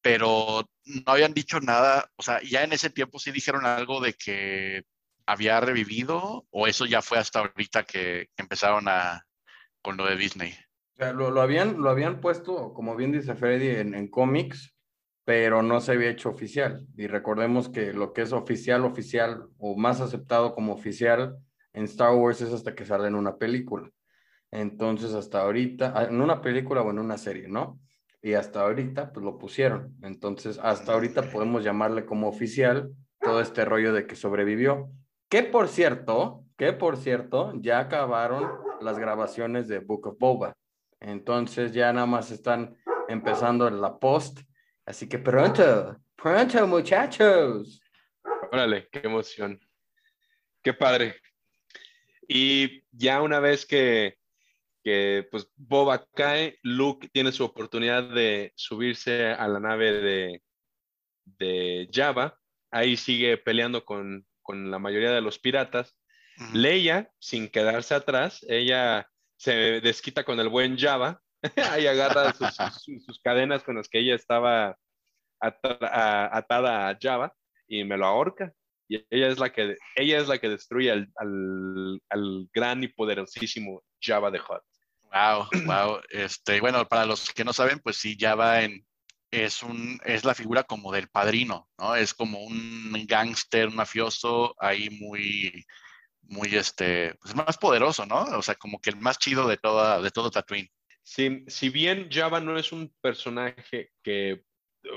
pero no habían dicho nada, o sea, ya en ese tiempo sí dijeron algo de que había revivido, o eso ya fue hasta ahorita que, empezaron a, con lo de Disney. O sea, lo, habían, lo habían puesto, como bien dice Freddy, en cómics, pero no se había hecho oficial. Y recordemos que lo que es oficial, oficial, o más aceptado como oficial en Star Wars es hasta que sale en una película. Entonces, hasta ahorita, en una película o en una serie, ¿no? Y hasta ahorita, pues lo pusieron. Entonces, hasta ahorita podemos llamarle como oficial todo este rollo de que sobrevivió. Que por cierto, que por cierto, ya acabaron las grabaciones de Book of Boba. Entonces ya nada más están empezando la post. Así que pronto, pronto muchachos. Órale, qué emoción. Qué padre. Y ya una vez que, que pues Boba cae, Luke tiene su oportunidad de subirse a la nave de, de Java. Ahí sigue peleando con, con la mayoría de los piratas. Uh -huh. Leia, sin quedarse atrás, ella se desquita con el buen Java, ahí agarra sus, cadenas con las que ella estaba atada, a Java y me lo ahorca. Y ella es la que, ella es la que destruye al, al, al gran y poderosísimo Java de Hot. Wow, wow. Este, bueno, para los que no saben, pues sí, Java en, es, un, es la figura como del padrino, ¿no? Es como un gángster, mafioso ahí muy, muy, este, pues más poderoso, ¿no? O sea, como que el más chido de, toda, de todo Tatooine. Sí, si bien Java no es un personaje que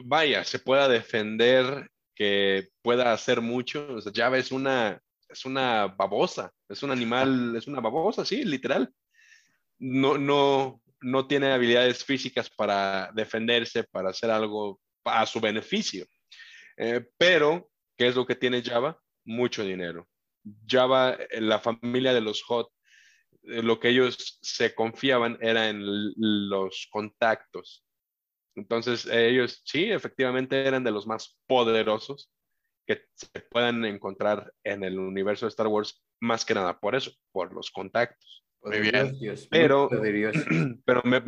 vaya, se pueda defender, que pueda hacer mucho. Java es una, es una babosa, es un animal, es una babosa, sí, literal. No, no, no tiene habilidades físicas para defenderse, para hacer algo a su beneficio. Eh, pero, ¿qué es lo que tiene Java? Mucho dinero. Java, la familia de los Hot, lo que ellos se confiaban era en los contactos. Entonces, ellos sí, efectivamente eran de los más poderosos que se puedan encontrar en el universo de Star Wars, más que nada por eso, por los contactos. Muy bien. pero pero me,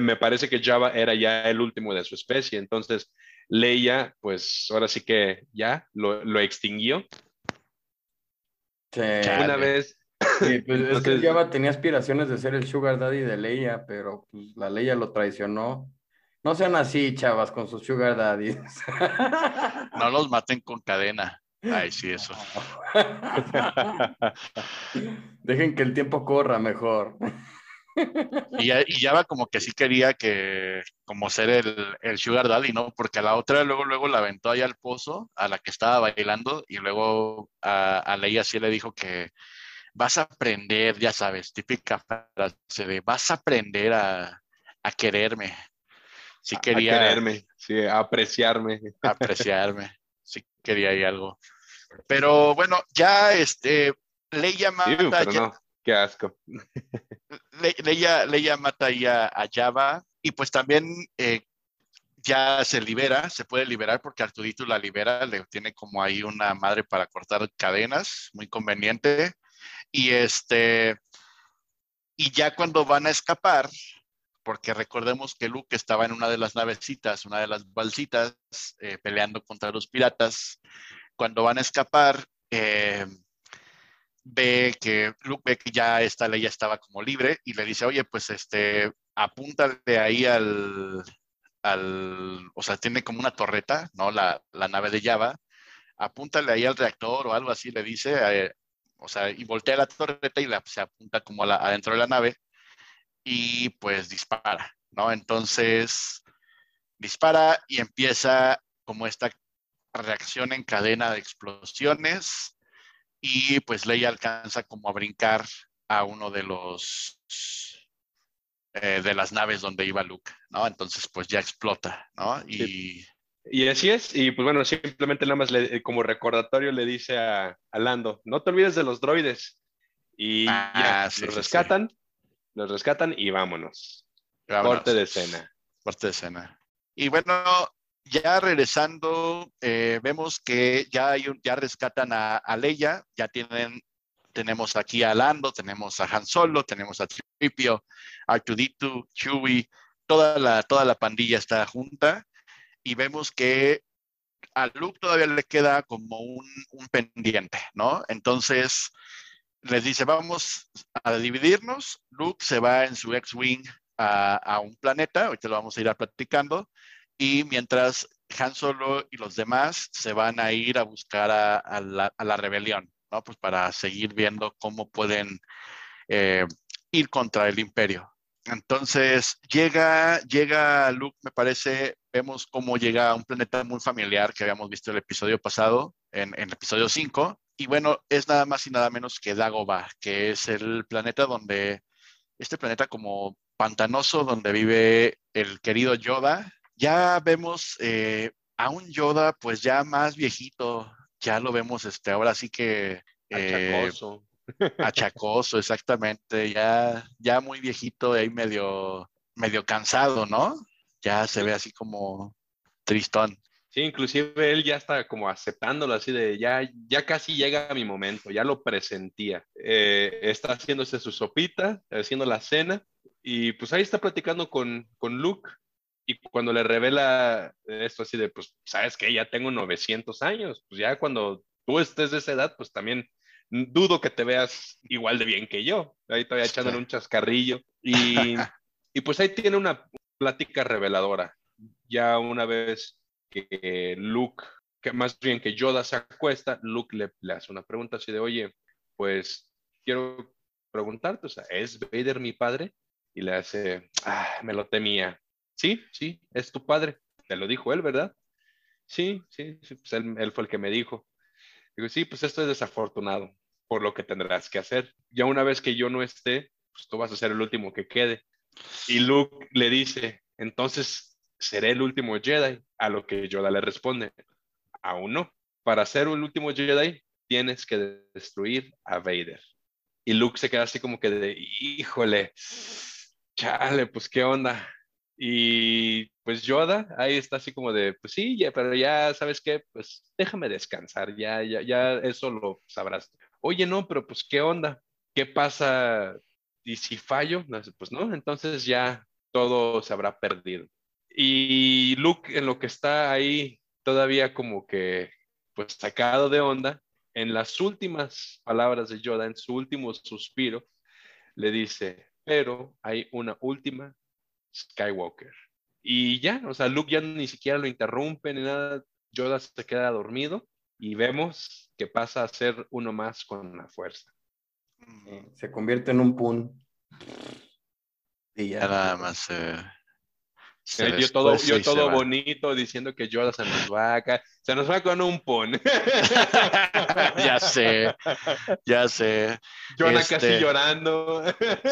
me, parece que Java era ya el último de su especie, entonces Leia, pues ahora sí que ya lo, lo extinguió. Una vez. Sí, pues es que Java tenía aspiraciones de ser el Sugar Daddy de Leia, pero pues, la Leia lo traicionó. No sean así, chavas, con sus sugar daddies. No los maten con cadena. Ay, sí, eso. Dejen que el tiempo corra mejor. Y ya, va como que sí quería que, como ser el, el, sugar daddy, ¿no? Porque a la otra luego, luego la aventó ahí al pozo, a la que estaba bailando, y luego a, a Leia sí le dijo que vas a aprender, ya sabes, típica frase de vas a aprender a, a quererme sí quería... A quererme, sí, apreciarme. Apreciarme, sí quería ahí algo. Pero bueno, ya este, Leia mata... Sí, no, qué asco. Le, Leia, mata ahí a, Java y pues también eh, ya se libera, se puede liberar porque Artudito la libera, le tiene como ahí una madre para cortar cadenas, muy conveniente. Y este, y ya cuando van a escapar, porque recordemos que Luke estaba en una de las navecitas, una de las balsitas, eh, peleando contra los piratas. Cuando van a escapar, eh, ve que Luke ve que ya esta ley estaba como libre y le dice, oye, pues este, apúntale ahí al, al, o sea, tiene como una torreta, ¿no? La, la nave de Java, apúntale ahí al reactor o algo así, le dice, eh, o sea, y voltea la torreta y la, se apunta como a la, adentro de la nave y pues dispara, ¿no? Entonces dispara y empieza como esta reacción en cadena de explosiones y pues Leia alcanza como a brincar a uno de los eh, de las naves donde iba Luke, ¿no? Entonces pues ya explota, ¿no? Y, y así es, y pues bueno, simplemente nada más le, como recordatorio le dice a, Lando, no te olvides de los droides. Y ah, ya, los rescatan los rescatan y vámonos. Corte de escena. Corte de escena. Y bueno, ya regresando, eh, vemos que ya, hay un, ya rescatan a, Leia, ya tienen, tenemos aquí a Lando, tenemos a Han Solo, tenemos a Tripio, Artudito, Chewie, toda la, toda la pandilla está junta y vemos que a Luke todavía le queda como un, pendiente, ¿no? Entonces, les dice, vamos a dividirnos. Luke se va en su X-Wing a, un planeta, ahorita lo vamos a ir a platicando, y mientras Han Solo y los demás se van a ir a buscar a, la, rebelión, ¿no? Pues para seguir viendo cómo pueden eh, ir contra el imperio. Entonces llega, llega Luke, me parece, vemos cómo llega a un planeta muy familiar que habíamos visto el episodio pasado, en, en el episodio 5, y bueno, es nada más y nada menos que Dagobah, que es el planeta donde, este planeta como pantanoso donde vive el querido Yoda. Ya vemos eh, a un Yoda pues ya más viejito, ya lo vemos este, ahora sí que... Eh, achacoso. Achacoso, exactamente, ya, ya muy viejito, ahí medio, medio cansado, ¿no? Ya se ve así como tristón. Sí, inclusive él ya está como aceptándolo así de ya, ya casi llega mi momento, ya lo presentía. Eh, está haciéndose su sopita, haciendo la cena y pues ahí está platicando con, con Luke y cuando le revela esto así de pues, sabes que ya tengo 900 años, pues ya cuando tú estés de esa edad, pues también dudo que te veas igual de bien que yo. Ahí todavía echándole un chascarrillo y, y pues ahí tiene una plática reveladora. Ya una vez que Luke, que más bien que Yoda se acuesta, Luke le, hace una pregunta así de, oye, pues quiero preguntarte, o sea, ¿es Vader mi padre? Y le hace, ah, me lo temía. Sí, sí, es tu padre. te lo dijo él, ¿verdad? Sí, sí, pues él, fue el que me dijo. Digo, sí, pues esto es desafortunado, por lo que tendrás que hacer. Ya una vez que yo no esté, pues tú vas a ser el último que quede. Y Luke le dice, entonces seré el último Jedi. A lo que Yoda le responde, aún no. Para ser el último Jedi, tienes que destruir a Vader. Y Luke se queda así como que de, híjole, chale, pues qué onda. Y pues Yoda ahí está así como de, pues sí, ya, pero ya sabes qué, pues déjame descansar, ya, ya, ya eso lo sabrás. Oye, no, pero pues qué onda, qué pasa y si fallo, pues no, entonces ya todo se habrá perdido. Y Luke en lo que está ahí todavía como que pues sacado de onda, en las últimas palabras de Yoda, en su último suspiro, le dice, pero hay una última Skywalker. Y ya, o sea, Luke ya ni siquiera lo interrumpe ni nada, Yoda se queda dormido y vemos que pasa a ser uno más con la fuerza. Se convierte en un pun. Y ya nada más. Eh, yo todo, yo todo bonito diciendo que Yoda se nos va acá, se nos va con un pon. ya sé, ya sé. Yoda casi este, llorando.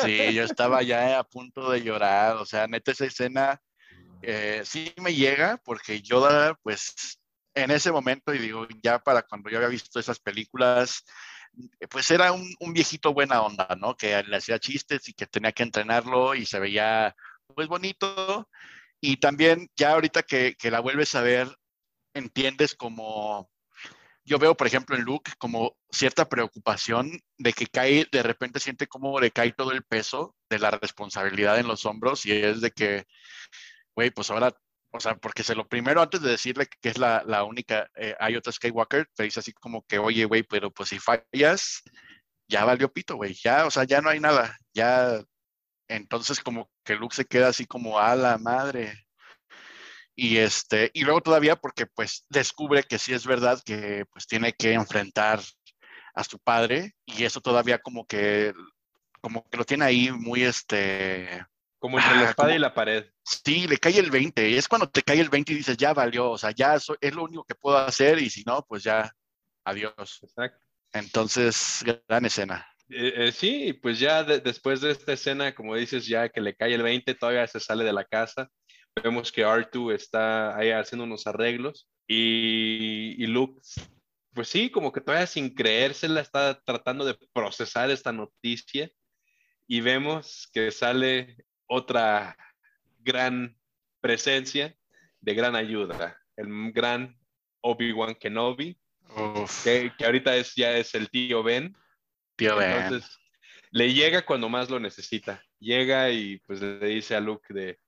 sí, yo estaba ya a punto de llorar, o sea, neta esa escena eh, sí me llega porque Yoda, pues en ese momento, y digo, ya para cuando yo había visto esas películas, pues era un, un viejito buena onda, ¿no? Que le hacía chistes y que tenía que entrenarlo y se veía pues bonito y también ya ahorita que, que la vuelves a ver, entiendes como, yo veo, por ejemplo, en Luke como cierta preocupación de que cae, de repente siente como le cae todo el peso de la responsabilidad en los hombros y es de que, güey, pues ahora, o sea, porque se lo primero antes de decirle que es la, la única, eh, hay otra Skywalker, te dice así como que, oye, güey, pero pues si fallas, ya valió pito, güey, ya, o sea, ya no hay nada, ya entonces como que Luke se queda así como a la madre. Y este, y luego todavía porque pues descubre que sí es verdad que pues tiene que enfrentar a su padre y eso todavía como que como que lo tiene ahí muy este como entre la espada y la pared. Sí, le cae el 20. Y es cuando te cae el 20 y dices, ya valió, o sea, ya es lo único que puedo hacer y si no, pues ya, adiós. Exacto. Entonces, gran escena. Eh, eh, sí, pues ya después de esta escena, como dices, ya que le cae el 20, todavía se sale de la casa. Vemos que R2 está ahí haciendo unos arreglos y, y Luke, pues sí, como que todavía sin creérsela está tratando de procesar esta noticia y vemos que sale otra gran presencia de gran ayuda, el gran Obi-Wan Kenobi, que, que, ahorita es, ya es el tío Ben, entonces, le llega cuando más lo necesita. Llega y pues le dice a Luke de,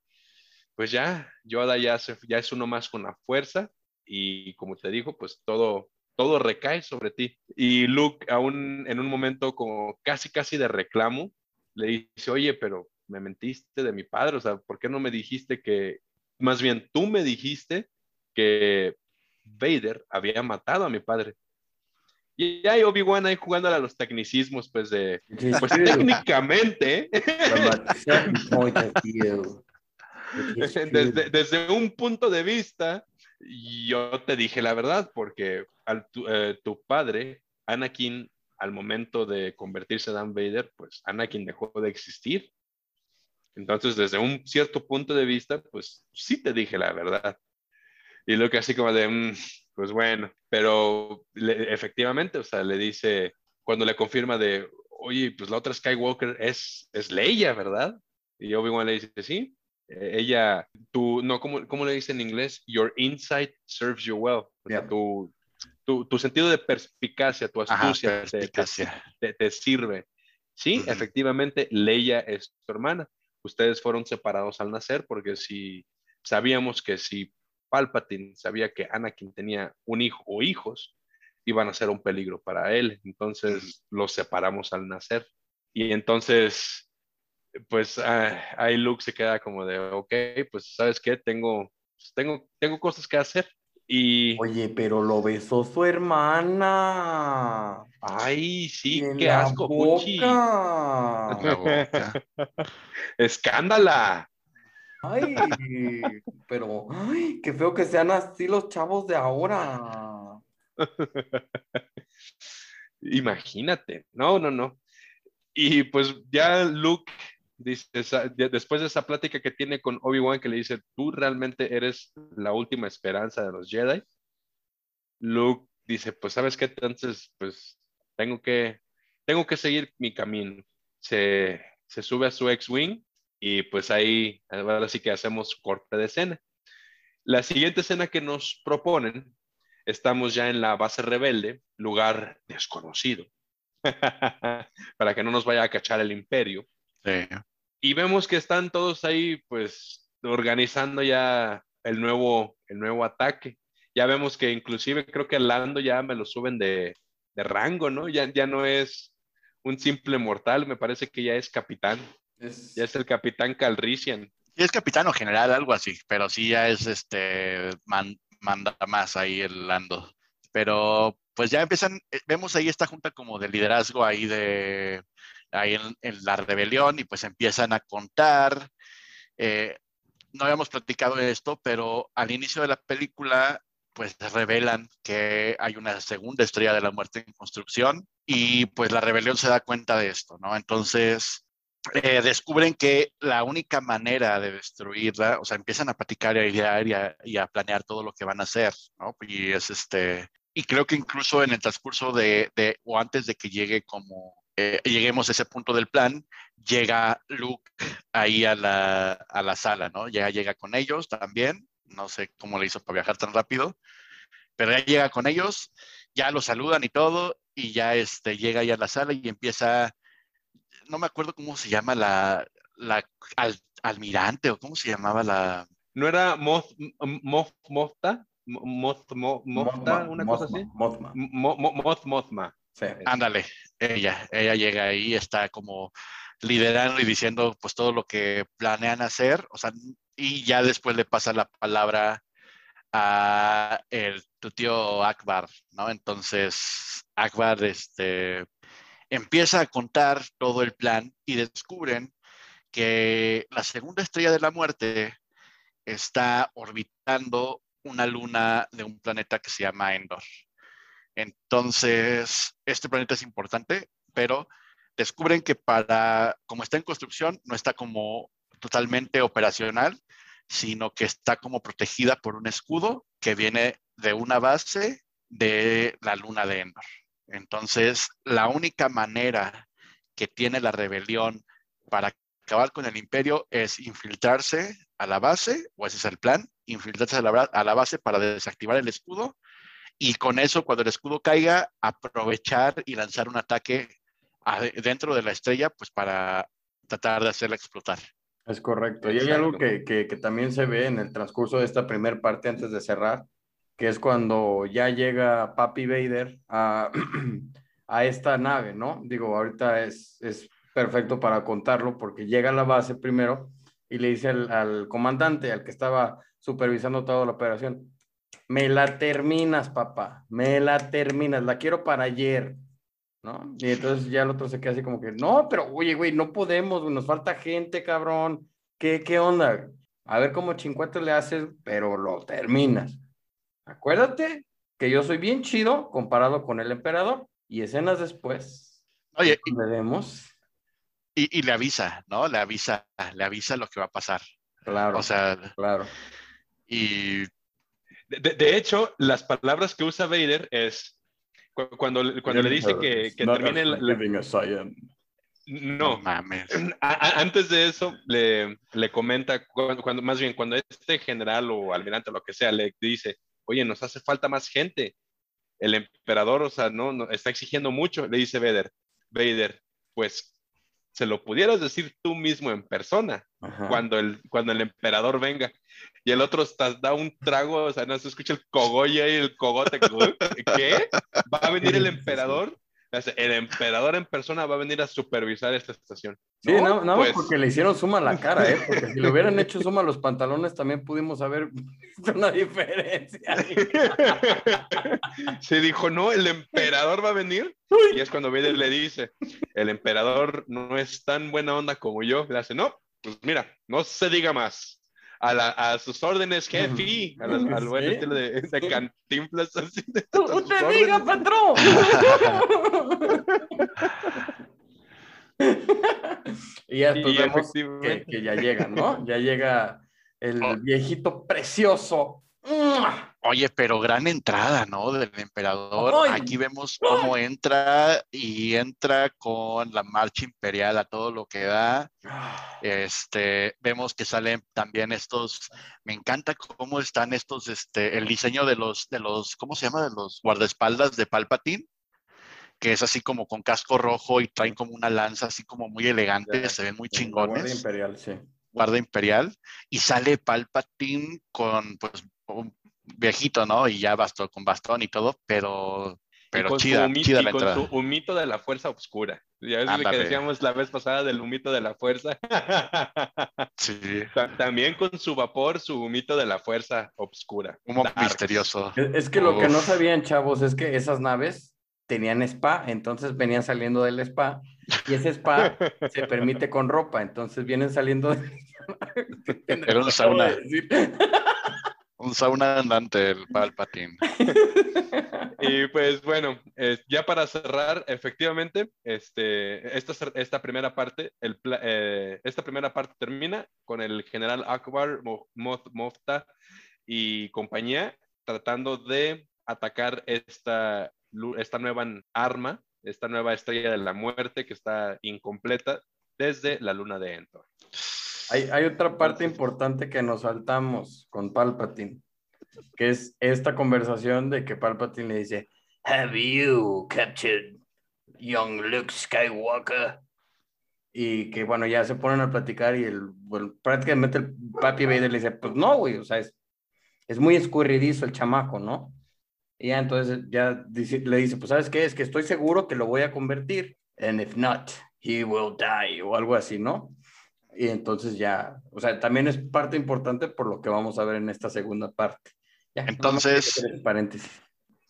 pues ya, Yoda ya, ya es uno más con la fuerza y como te dijo, pues todo, todo recae sobre ti. Y Luke, aún en un momento como casi, casi de reclamo, le dice, oye, pero me mentiste de mi padre, o sea, ¿por qué no me dijiste que, más bien tú me dijiste que Vader había matado a mi padre? Y hay Obi-Wan ahí jugando a los tecnicismos, pues de, pues técnicamente, desde, desde, un punto de vista, yo te dije la verdad, porque al, tu, eh, tu, padre, Anakin, al momento de convertirse en Darth Vader, pues Anakin dejó de existir. Entonces, desde un cierto punto de vista, pues sí te dije la verdad. Y lo que así como de, mm, pues bueno, pero efectivamente, o sea, le dice, cuando le confirma de, oye, pues la otra Skywalker es, es Leia, ¿verdad? Y Obi-Wan le dice, sí, e, ella, tú, no, ¿cómo, ¿cómo, le dice en inglés? Your insight serves you well. O sea, tu, tu, tu, sentido de perspicacia, tu astucia, Te, te, sirve. Sí, efectivamente, Leia es tu hermana. Ustedes fueron separados al nacer porque si sabíamos que si Palpatine sabía que Anakin tenía un hijo o hijos, iban a ser un peligro para él. Entonces los separamos al nacer. Y entonces, pues ah, ahí Luke se queda como de, ok, pues sabes qué, tengo, pues, tengo, tengo cosas que hacer. Y... Oye, pero lo besó su hermana. Ay, sí, qué asco, boca. Escándala. Ay, pero ay, qué feo que sean así los chavos de ahora. Imagínate, no, no, no. Y pues ya Luke dice, después de esa plática que tiene con Obi-Wan, que le dice, tú realmente eres la última esperanza de los Jedi. Luke dice, pues sabes qué, entonces, pues tengo que, tengo que seguir mi camino. Se, se sube a su X-Wing y pues ahí, ahora sí que hacemos corte de escena. La siguiente escena que nos proponen, estamos ya en la base rebelde, lugar desconocido, para que no nos vaya a cachar el imperio. Y vemos que están todos ahí, pues, organizando ya el nuevo, el nuevo ataque. Ya vemos que inclusive creo que Lando ya me lo suben de, de rango, ¿no? Ya, ya no es un simple mortal, me parece que ya es capitán. Ya es el capitán Calrissian. Y es capitán o general, algo así, pero sí ya es este, manda más ahí el Lando. Pero pues ya empiezan, eh, vemos ahí esta junta como de liderazgo ahí de, ahí en, la rebelión y pues empiezan a contar. Eh, no habíamos platicado de esto, pero al inicio de la película pues revelan que hay una segunda estrella de la muerte en construcción y pues la rebelión se da cuenta de esto, ¿no? Entonces eh, descubren que la única manera de destruirla, o sea, empiezan a platicar y a idear y a, planear todo lo que van a hacer, ¿no? Y es este, y creo que incluso en el transcurso de, de o antes de que llegue como, eh, lleguemos a ese punto del plan, llega Luke ahí a la, a la sala, ¿no? Ya llega con ellos también, no sé cómo le hizo para viajar tan rápido, pero ya llega con ellos, ya lo saludan y todo, y ya este, llega ahí a la sala y empieza no me acuerdo cómo se llama la, la almirante o cómo se llamaba la... ¿No era Moth, Moth, Mofta? Moth, una cosa así. Mothma. Moth, Mothma. Ándale, ella, ella llega ahí, está como liderando y diciendo pues todo lo que planean hacer, o sea, y ya después le pasa la palabra a el, tu tío Akbar, ¿no? Entonces, Akbar, este, empieza a contar todo el plan y descubren que la segunda estrella de la muerte está orbitando una luna de un planeta que se llama Endor. Entonces, este planeta es importante, pero descubren que para, como está en construcción, no está como totalmente operacional, sino que está como protegida por un escudo que viene de una base de la luna de Endor. Entonces, la única manera que tiene la rebelión para acabar con el imperio es infiltrarse a la base, o ese es el plan, infiltrarse a la, base para desactivar el escudo y con eso, cuando el escudo caiga, aprovechar y lanzar un ataque dentro de la estrella, pues para tratar de hacerla explotar. Es correcto. Y hay algo que, que, que, también se ve en el transcurso de esta primera parte antes de cerrar, que es cuando ya llega Papi Vader a, a esta nave, ¿no? Digo, ahorita es, es perfecto para contarlo porque llega a la base primero y le dice al, al, comandante, al que estaba supervisando toda la operación, me la terminas, papá, me la terminas, la quiero para ayer, ¿no? Y entonces ya el otro se queda así como que, no, pero oye, güey, no podemos, nos falta gente, cabrón, ¿qué, qué onda? A ver cómo chincuetos le haces, pero lo terminas. Acuérdate que yo soy bien chido comparado con el emperador y escenas después. Oye, y, vemos. Y, le avisa, ¿no? Le avisa, le avisa lo que va a pasar. Claro. O sea, claro. Y. De, hecho, las palabras que usa Vader es cuando, cuando le dice que, que termine la. No, mames. antes de eso le, le comenta, cuando, más bien cuando este general o almirante o lo que sea le dice, oye, nos hace falta más gente. El emperador, o sea, no, está exigiendo mucho, le dice Vader. Vader, pues se lo pudieras decir tú mismo en persona cuando el, cuando el emperador venga. Y el otro está, da un trago, o sea, no se escucha el cogolla y el cogote. ¿Qué? ¿Va a venir el emperador? El emperador en persona va a venir a supervisar esta estación. Sí, no, no, pues porque le hicieron suma la cara, ¿eh? Porque si le hubieran hecho suma los pantalones, también pudimos haber visto una diferencia. Se dijo, no, el emperador va a venir. Y es cuando Vader le dice, el emperador no es tan buena onda como yo. Le hace, no, pues mira, no se diga más. A, la, a sus órdenes, jefe, a las- al buen Sí. estilo de, de cantinflas. Así de, ¡Tú a sus te diga, órdenes. patrón! y ya después Y vemos que ya llega, ¿no? Ya llega el Oh. viejito precioso. Oye, pero gran entrada, ¿no? Del emperador. Ay. Aquí vemos cómo entra y entra con la marcha imperial a todo lo que da. Este, vemos que salen también estos, me encanta cómo están estos, este, el diseño de los, de los, ¿cómo se llama? De los guardaespaldas de Palpatine, que es así como con casco rojo y traen como una lanza así como muy elegante, Ya, se ven muy La Guardia chingones Imperial, sí. guardia imperial y sale Palpatine con pues un viejito, ¿no? Y ya bastó con bastón y todo, pero Y pero con chida, humito, chida y la con entrada. su humito de la fuerza oscura. Ya es lo que decíamos la vez pasada del humito de la fuerza. Sí, Ta- También con su vapor, su humito de la fuerza oscura. como Dark. misterioso. Es, que lo que no Uf. sabían, chavos, es que esas naves tenían spa, entonces venían saliendo del spa y ese spa se permite con ropa, entonces vienen saliendo de... Era un sauna, un sauna andante el Palpatine. Y pues bueno, eh, ya para cerrar, efectivamente, este, esta, esta primera parte, el, pla- eh, esta primera parte termina con el general Akbar, Mofta y compañía tratando de atacar esta, esta nueva arma, esta nueva estrella de la muerte que está incompleta desde la luna de Endor. Hay, hay otra parte importante que nos saltamos con Palpatine, que es esta conversación de que Palpatine le dice, Have you captured young Luke Skywalker? Y que bueno, ya se ponen a platicar y el, bueno, prácticamente el papi Vader le dice, pues no, güey, o sea, es, es muy escurridizo el chamaco, ¿no? Y ya entonces ya dice- le dice, pues sabes qué, es que estoy seguro que lo voy a convertir, and if not, he will die, o algo así, ¿no? Y entonces ya, o sea, también es parte importante por lo que vamos a ver en esta segunda parte. Ya, Entonces- paréntesis.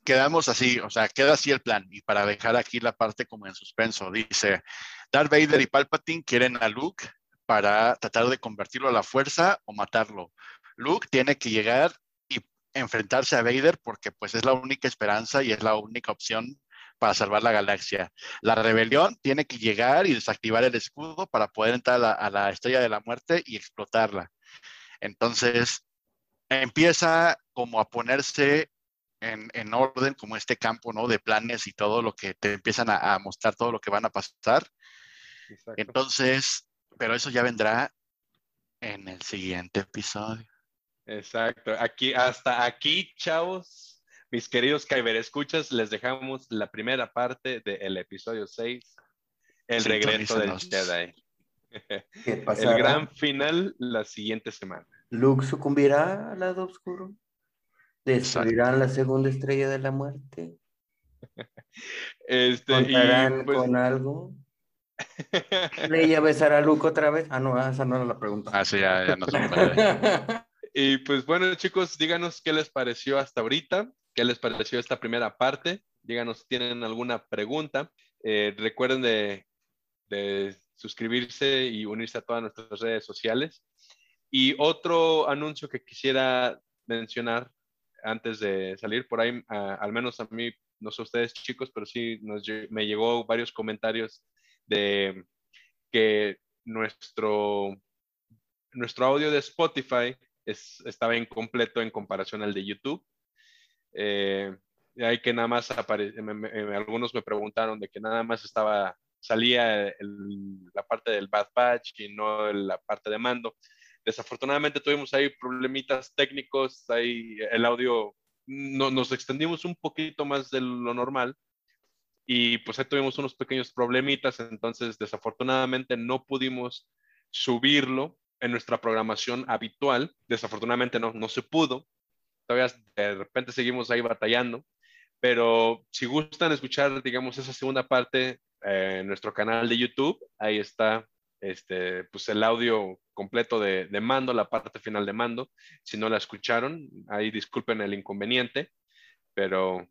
Quedamos así, o sea, queda así el plan. Y para dejar aquí la parte como en suspenso, dice, Darth Vader y Palpatine quieren a Luke para tratar de convertirlo a la fuerza o matarlo. Luke tiene que llegar y enfrentarse a Vader porque pues es la única esperanza y es la única opción para salvar la galaxia. La rebelión tiene que llegar y desactivar el escudo para poder entrar a la, a la estrella de la muerte y explotarla. Entonces, empieza como a ponerse en, en orden como este campo, ¿no? De planes y todo lo que te empiezan a, a mostrar todo lo que van a pasar. Exacto. Entonces, pero eso ya vendrá en el siguiente episodio. Exacto. Aquí, hasta aquí, chavos, mis queridos Kyber escuchas, les dejamos la primera parte del episodio 6, el regreso del. Jedi. ¿Qué El gran final la siguiente semana. Luke sucumbirá al lado oscuro. Destruirán la segunda estrella de la muerte. Este, y Contarán pues, con algo. Leia besará a Luke otra vez. Ah, no, esa no era la pregunta. Ah, sí, ya, ya no se puede. y pues bueno, chicos, díganos qué les pareció hasta ahorita, qué les pareció esta primera parte. Díganos si tienen alguna pregunta. Eh, recuerden de, suscribirse y unirse a todas nuestras redes sociales. Y otro anuncio que quisiera mencionar antes de salir por ahí, al menos a mí, no sé ustedes chicos, pero sí me llegó varios comentarios de que nuestro, nuestro audio de Spotify es- estaba incompleto en comparación al de YouTube. Eh, hay que nada más apare- algunos me preguntaron de que nada más estaba, salía el- la parte del Bad Batch y no la parte de mando. Desafortunadamente tuvimos ahí problemitas técnicos, ahí el audio no, nos extendimos un poquito más de lo normal y pues ahí tuvimos unos pequeños problemitas, entonces desafortunadamente no pudimos subirlo en nuestra programación habitual, desafortunadamente no, no se pudo, todavía de repente seguimos ahí batallando, pero si gustan escuchar, digamos, esa segunda parte eh, en nuestro canal de YouTube, ahí está este, pues el audio completo de, de mando, la parte final de mando. Si no la escucharon, ahí disculpen el inconveniente, pero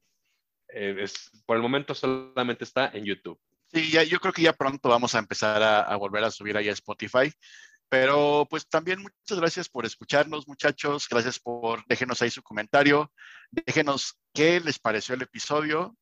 eh, es, por el momento solamente está en YouTube. Sí, ya, yo creo que ya pronto vamos a empezar a, a volver a subir ahí a Spotify. Pero pues también muchas gracias por escucharnos, muchachos. Gracias por, déjenos ahí su comentario. Déjenos qué les pareció el episodio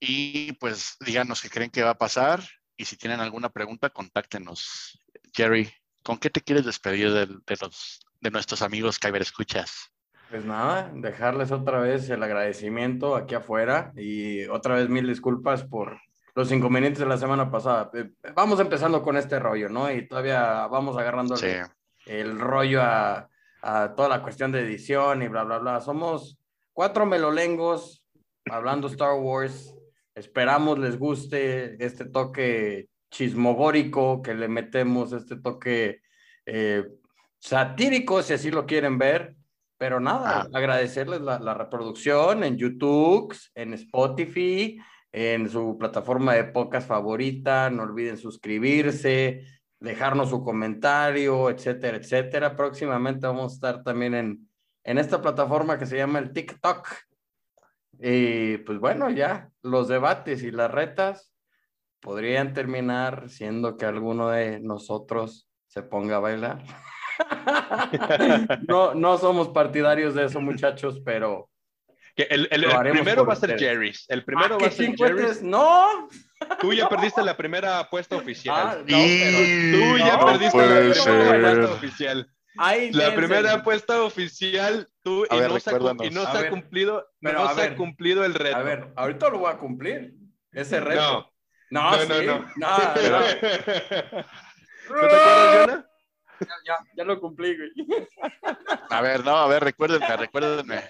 y pues díganos qué creen que va a pasar. Y si tienen alguna pregunta, contáctenos. Jerry, ¿con qué te quieres despedir de, los, de nuestros amigos Kyber Escuchas? Pues nada, dejarles otra vez el agradecimiento aquí afuera y otra vez mil disculpas por los inconvenientes de la semana pasada. Eh, Vamos empezando con este rollo, ¿no? Y todavía vamos agarrando Sí. el rollo a, a toda la cuestión de edición y bla, bla, bla. Somos cuatro melolengos hablando Star Wars. Esperamos les guste este toque chismogórico que le metemos, este toque eh, satírico, si así lo quieren ver. Pero nada, Ah. agradecerles la, la reproducción en YouTube, en Spotify, en su plataforma de podcast favorita. No olviden suscribirse, dejarnos su comentario, etcétera, etcétera. Próximamente vamos a estar también en, en esta plataforma que se llama el TikTok. Y pues bueno, ya los debates y las retas podrían terminar siendo que alguno de nosotros se ponga a bailar. no, no somos partidarios de eso, muchachos, pero Que el, el- el primero va a ser. Jerry's. El primero Ah, va a que ser cincuentes- Jerry's. No, Tú ya perdiste la primera apuesta Ah, oficial. no, pero Tú ya no perdiste la primera ser. apuesta oficial. ahí La primera apuesta oficial, tú A y, ver, no se ha, y no se ha ver, cumplido, pero no se ha ver, cumplido el reto. A ver, ahorita lo voy a cumplir. Ese reto. no, No, no, sí. no, no. No, Pero- no. ¿No te acuerdas? Ya, ya, ya lo cumplí, güey. A ver, no, a ver, recuérdenme, recuérdenme.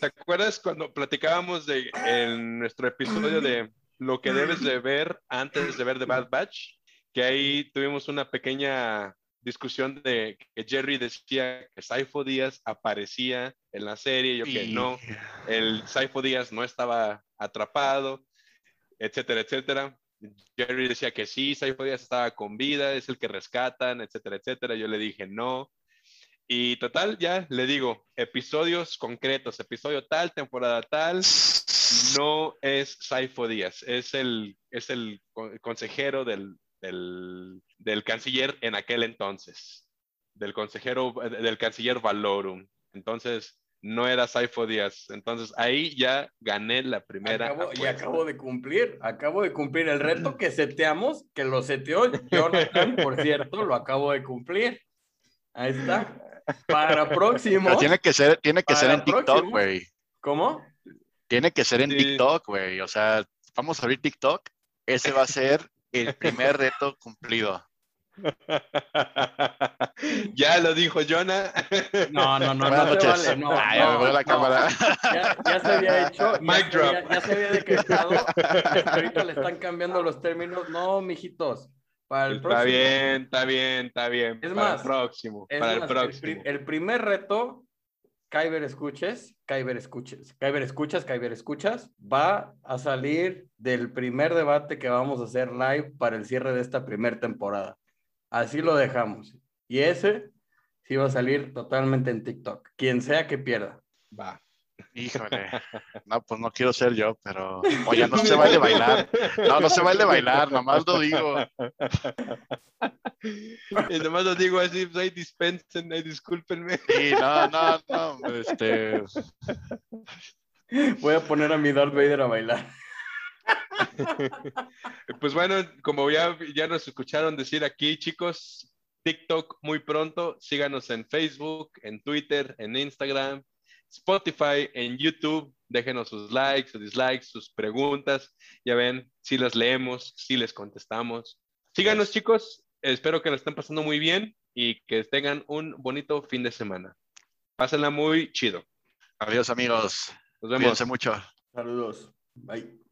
¿Te acuerdas cuando platicábamos de en nuestro episodio de lo que debes de ver antes de ver The Bad Batch? Que ahí tuvimos una pequeña discusión de que Jerry decía que Saifo Díaz aparecía en la serie, yo que no, el Saifo Díaz no estaba atrapado, etcétera, etcétera. Jerry decía que sí, Saifo Díaz estaba con vida, es el que rescatan, etcétera, etcétera. Yo le dije no. Y total, ya le digo, episodios concretos, episodio tal, temporada tal, no es Saifo Díaz, es el, es el co- consejero del, del, del canciller en aquel entonces, del consejero, del canciller Valorum. Entonces, no era Saifo Díaz. Entonces, ahí ya gané la primera. Acabo- y acabo de cumplir, acabo de cumplir el reto que seteamos, que lo seteó Jonathan, por cierto, lo acabo de cumplir. Ahí está. Para próximo. Pero tiene que ser, tiene que ser en TikTok, güey. ¿Cómo? Tiene que ser en Sí. TikTok, güey. O sea, vamos a abrir TikTok. Ese va a ser el primer reto cumplido. ya lo dijo Jonah. No, no, no, Buenas no noches. vale. No, Ah, ya me no, voy a la no. cámara. Ya, ya se había hecho, ya, Mic se drop. había, ya se había decretado. ahorita le están cambiando los términos. No, mijitos. Para el Está próximo. bien, está bien, está bien. Es para más, el próximo, Es para más, el próximo. el primer reto, Kyber escuches, Kyber escuches, Kyber escuchas, Kyber escuchas, va a salir del primer debate que vamos a hacer live para el cierre de esta primera temporada. Así lo dejamos. Y ese sí va a salir totalmente en TikTok. Quien sea que pierda. Va. Híjole. No, pues no quiero ser yo, pero. Oye, no se vale bailar. No, no se vale bailar, nomás lo digo. Y nomás lo digo así, pues ahí dispensen, ahí discúlpenme. Sí, no, no, no. Este. Voy a poner a mi Darth Vader a bailar. Pues bueno, como ya, ya nos escucharon decir aquí, chicos, TikTok muy pronto, síganos en Facebook, en Twitter, en Instagram, Spotify, en YouTube, déjenos sus likes, sus dislikes, sus preguntas, ya ven, si las leemos, si les contestamos. Síganos chicos, espero que lo estén pasando muy bien y que tengan un bonito fin de semana. Pásenla muy chido. Adiós, amigos. Nos vemos. Cuídense mucho. Saludos. Bye.